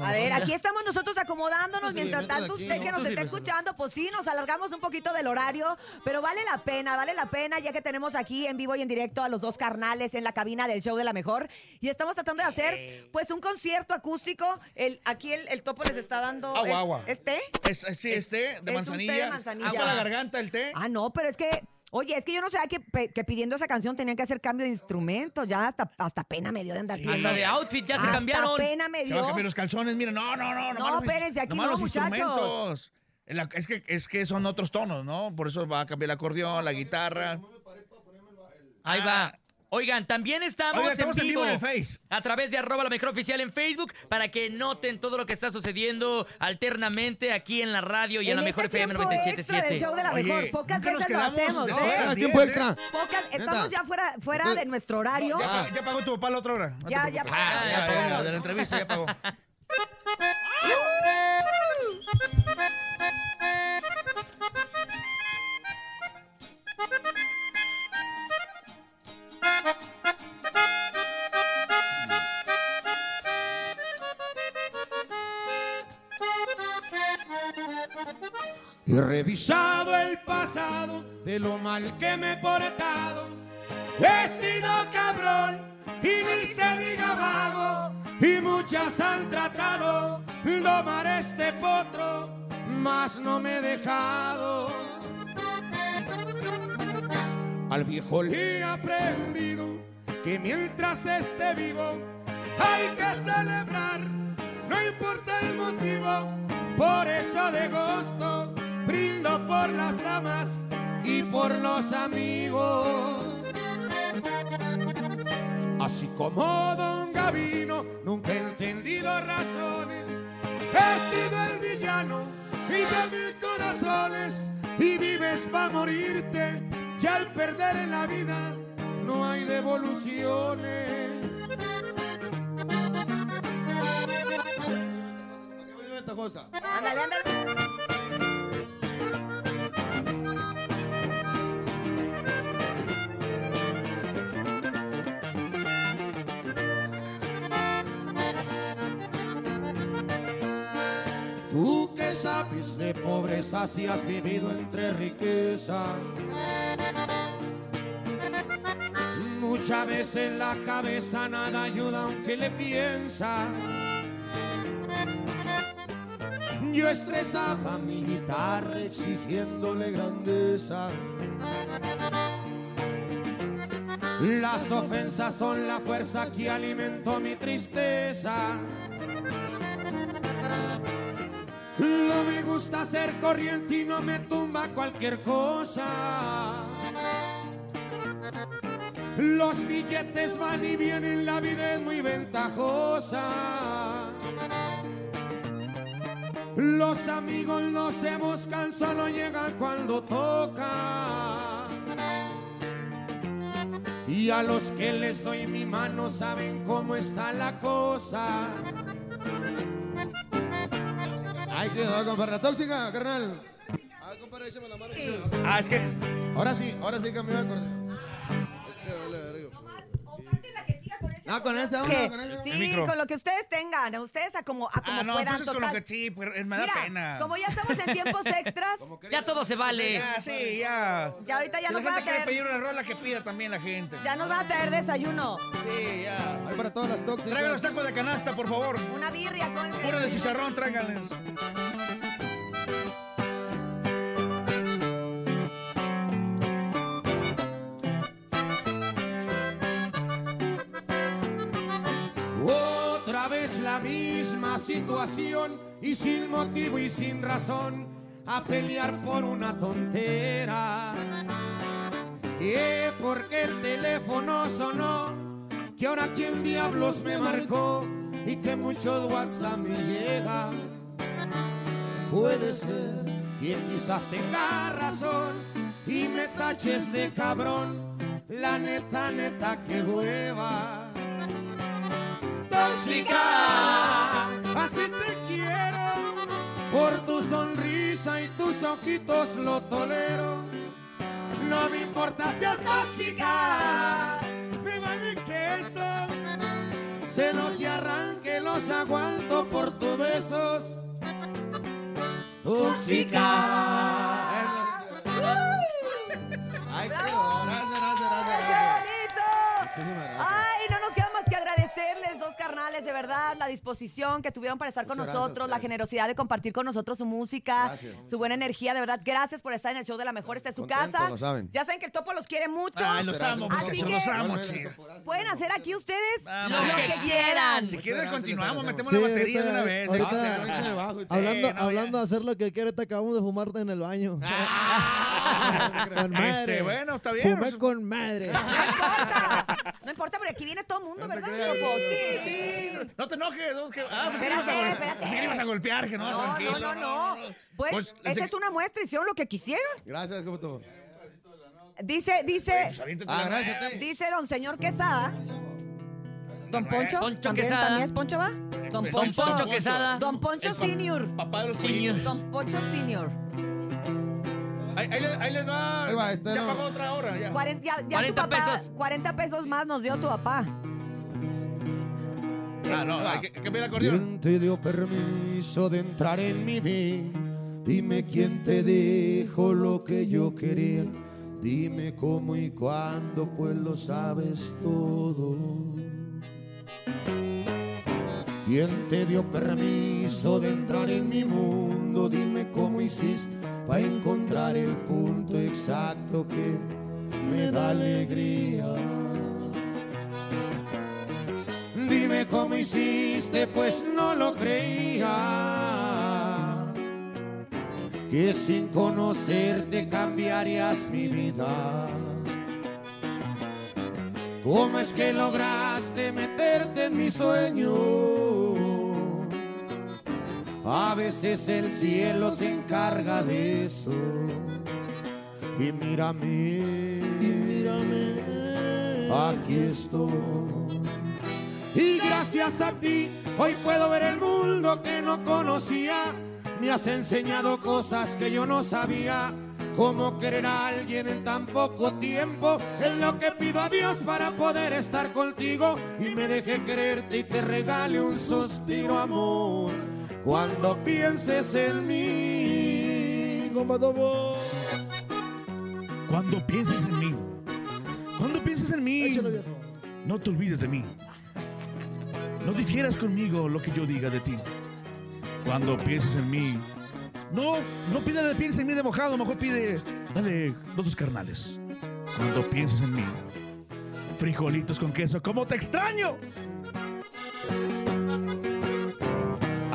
E: A ver, aquí estamos nosotros acomodándonos. Mientras tanto, usted que
A: ¿no?
E: nos está escuchando, pues sí, nos alargamos un poquito del horario, pero vale la pena, vale la pena, ya que tenemos aquí en vivo y en directo a los dos carnales en la cabina del show de la mejor. Y estamos tratando de hacer, pues, un concierto acústico. El, aquí el, el topo les está dando.
F: Agua,
E: es-
F: agua.
E: ¿Es té?
F: Es, es- sí, es té
E: es
F: de
E: un
F: manzanilla.
E: té de manzanilla.
F: Agua a la garganta, el té.
E: Ah, no, pero es que. Oye, es que yo no sabía que, pidiendo esa canción tenían que hacer cambio de instrumento. Ya hasta, hasta pena me dio de andar
F: Sí.
D: Hasta de outfit ya se
E: Hasta
D: cambiaron.
E: pena me
F: Se van a
E: dio.
F: cambiar los calzones, mira, no, no, no,
E: No, espérense, aquí no,
F: los
E: muchachos.
F: instrumentos. La- Es que, es que son otros tonos, ¿no? Por eso va a cambiar el acordeón, la guitarra.
D: Ahí va. Oigan, también estamos,
F: Oiga, estamos
D: en,
F: en
D: vivo
F: vivo en el Face.
D: a través de arroba la mejor oficial en Facebook para que noten todo lo que está sucediendo alternamente aquí en la radio y en, la
E: este
D: mejor FM
E: tiempo extra del
D: 97.7.
E: show de la
F: Oye,
E: mejor. Pocas
F: nunca nos
E: veces lo
F: quedamos
E: hacemos,
F: de
E: ¿eh?
F: las 10,
O: tiempo extra.
E: Pocas, estamos
O: Neta.
E: ya fuera, fuera de nuestro horario.
F: Ya, ya pagó tu papá la otra hora. No
E: Ya, ya pagó,
F: Ah,
E: ya
F: ya
E: pagó.
F: pagó. De la entrevista ya pagó.
A: He revisado el pasado de lo mal que me he portado. He sido cabrón y ni se diga vago. Y muchas han tratado domar este potro, mas no me he dejado. Al viejo le he aprendido que mientras esté vivo hay que celebrar, no importa el motivo. Por eso de gusto brindo por las damas y por los amigos. Así como Don Gavino, nunca he entendido razones. He sido el villano y de mil corazones. Y vives para morirte, ya al perder en la vida no hay devoluciones. De pobreza si has vivido entre riqueza. Muchas veces la cabeza nada ayuda aunque le piensa. Yo estresaba mi guitarra exigiéndole grandeza. Las ofensas son la fuerza que alimentó mi tristeza. No me gusta ser corriente y no me tumba cualquier cosa. Los billetes van y vienen, la vida es muy ventajosa. Los amigos no se buscan, solo llegan cuando toca. Y a los que les doy mi mano saben cómo está la cosa.
O: Ay, cuidado, compadre. La tóxica, carnal. Ay, compadre, échame la mano.
F: Ah, es que.
O: Ahora sí, ahora sí cambió el acordeón. No, con
E: ¿Qué?
O: vamos, con esa.
E: Sí,
F: El
E: con lo que ustedes tengan, ustedes a como, a como
F: Ah, no,
E: puedan.
F: entonces con lo que sí, pues, me da
E: Mira,
F: pena.
E: como ya estamos en tiempos extras,
D: Ya todo se vale.
F: Ya, sí, ya.
E: ya ahorita ya
F: si
E: nos
F: la
E: van a
F: gente quiere
E: traer,
F: pedir una rola, que pida también la gente.
E: ya nos van a traer desayuno.
F: Sí, ya.
O: Ay, para todas las tóxicas.
F: Traigan los tacos de canasta, por favor.
E: Una birria con
F: Puro de chicharrón, tráiganles.
A: Situación y sin motivo y sin razón a pelear por una tontera. Que porque el teléfono sonó, que ahora quién diablos me marcó y que muchos WhatsApp me llegan. Puede ser que quizás tenga razón y me taches de cabrón. La neta, neta, que hueva tóxica. Así te quiero, por tu sonrisa y tus ojitos lo tolero. No me importa si es tóxica, me vale queso. Celos y arranque los aguanto por tus besos. Tóxica.
O: Ay, qué gracias, gracias, gracias,
E: ¡Qué
O: gracias.
E: bonito!
O: Muchísimas gracias.
E: Ay, no nos queda de verdad, la disposición que tuvieron para estar con
O: Muchas
E: nosotros, la generosidad de compartir con nosotros su música,
O: Gracias.
E: su buena energía. De verdad, gracias por estar en el show de la mejor. Esta es su
O: Contento,
E: casa.
O: lo saben.
E: Ya saben que el topo los quiere mucho.
F: Ay, los amo,
E: Así
F: muchachos,
E: que
F: los amo, chicos.
E: pueden hacer aquí ustedes lo que quieran.
F: Si quieren, continuamos, metemos la batería de una vez.
R: ahorita- hablando, hablando de hacer lo que quiere, te acabamos de fumar en el baño. con madre.
F: Este, bueno, está bien.
R: Fumé con madre.
E: No importa, porque aquí viene todo el mundo, ¿verdad,
F: no,
E: Sí, sí.
F: No te enojes. no, que- ah, pensé que ibas
E: Espérate,
F: a
E: espérate.
F: pensé que ibas a golpear, que no,
E: No,
F: tranquilo.
E: no, no, no. Pues,
F: Pues,
E: esa es una muestra, hicieron lo que quisieron.
O: Gracias, ¿cómo todo?
E: Dice, dice,
F: pues,
O: Ah,
F: la
O: gracias,
E: dice don señor Quesada. Don Poncho,
D: Poncho
E: ¿también,
D: Quesada.
E: ¿también es Poncho, va? Don
D: Don
E: Poncho,
D: Poncho Quesada.
E: Don Poncho Senior.
F: Papá de los
D: Senior.
E: Don Poncho Senior.
F: Ahí, ahí, le- ahí les va.
O: Ahí va, este
F: ya
O: no.
F: pagó otra hora. Ya.
E: Cuaren- ya, ya tu
D: 40
E: papá-
D: pesos.
E: 40 pesos más nos dio tu papá.
F: Ah, no, hay que, hay que acordeón.
A: ¿Quién te dio permiso de entrar en mi vida? Dime quién te dijo lo que yo quería. Dime cómo y cuándo, pues lo sabes todo. ¿Quién te dio permiso de entrar en mi mundo? Dime cómo hiciste para encontrar el punto exacto que me da alegría. Dime cómo hiciste, pues no lo creía. Que sin conocerte cambiarías mi vida. ¿Cómo es que lograste meterte en mis sueños? A veces el cielo se encarga de eso. Y mírame, y mírame, aquí estoy. Y gracias a ti hoy puedo ver el mundo que no conocía. Me has enseñado cosas que yo no sabía. Cómo querer a alguien en tan poco tiempo es lo que pido a Dios para poder estar contigo y me deje quererte y te regale un suspiro amor cuando pienses en mí.
F: Cuando pienses en mí. Cuando pienses en mí. No te olvides de mí. No difieras conmigo lo que yo diga de ti. Cuando pienses en mí. No, no de piensa en mí de mojado, mejor pide la de los dos carnales. Cuando pienses en mí. Frijolitos con queso, ¿cómo te extraño?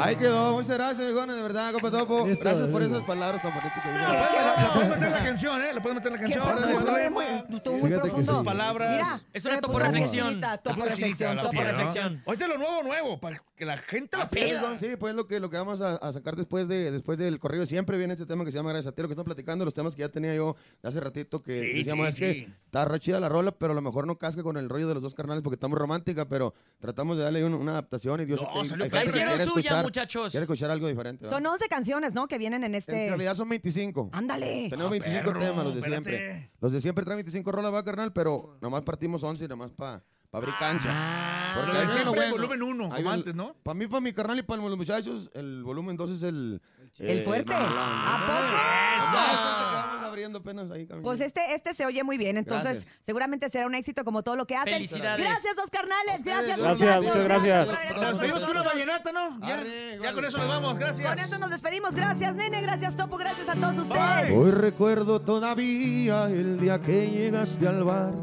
O: Ahí quedó, muchas gracias, viejones, de verdad, compa Topo. Gracias por esas palabras tan bonitas que dijeron.
F: puedes meter la canción, ¿eh? Le puedes meter la canción. órale.
E: estuvo muy profundo.
F: Palabras.
E: Mira,
D: Es una topo reflexión.
E: Topo reflexión,
F: la
E: topo reflexión.
F: Ahorita lo nuevo, nuevo, para que la gente lo pida.
O: Sí, pues lo que, lo que vamos a, sacar después, de, después del correo. Siempre viene este tema que se llama Gracias a ti, lo que estamos platicando, los temas que ya tenía yo de hace ratito, que decíamos,
F: sí,
O: es que
F: sí.
O: está re chida la rola, pero a lo mejor no casca con el rollo de los dos carnales porque está muy romántica, pero tratamos de darle un- una adaptación y Dios
F: No,
O: hay- gente que
D: La
O: quiere escuchar,
D: muchachos.
O: quiere escuchar algo diferente. ¿va?
E: Son 11 canciones, ¿no? Que vienen en
O: En
E: este...
O: realidad son 25.
E: Ándale.
O: Tenemos
F: Ah,
O: 25
F: perro,
O: temas, los de
F: espérate.
O: siempre. Los de siempre traen 25 rolas, va, carnal, pero nomás partimos 11 y nomás para pa abrir cancha.
D: Ah,
O: Porque
F: lo de siempre,
O: uno bueno.
F: volumen uno,
O: Hay
F: como
O: un-
F: antes, ¿no?
O: Para mí, para mi carnal y para los muchachos, el volumen 2 es el...
E: El fuerte.
O: mamalón.
E: ¿A poco?
O: Abriendo apenas ahí. caminando.
E: Pues este, este se oye muy bien, entonces
O: Gracias.
E: seguramente será un éxito como todo lo que hacen.
D: Felicidades.
E: Gracias, dos carnales. Gracias,
T: Gracias, muchas gracias.
F: Nos pedimos
E: estado
F: con una vallenata, ¿no? Ya,
O: Arre,
F: ya
O: vale.
F: con eso nos vamos, gracias.
E: Con eso nos despedimos. Gracias, nene. Gracias, Topo. Gracias a todos ustedes.
F: Bye.
A: Hoy recuerdo todavía el día que llegaste al bar.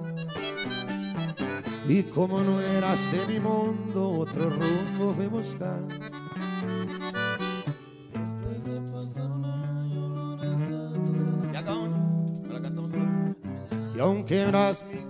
A: Y como no eras de mi mundo, otro rumbo fui a buscar. Y aunque eras mi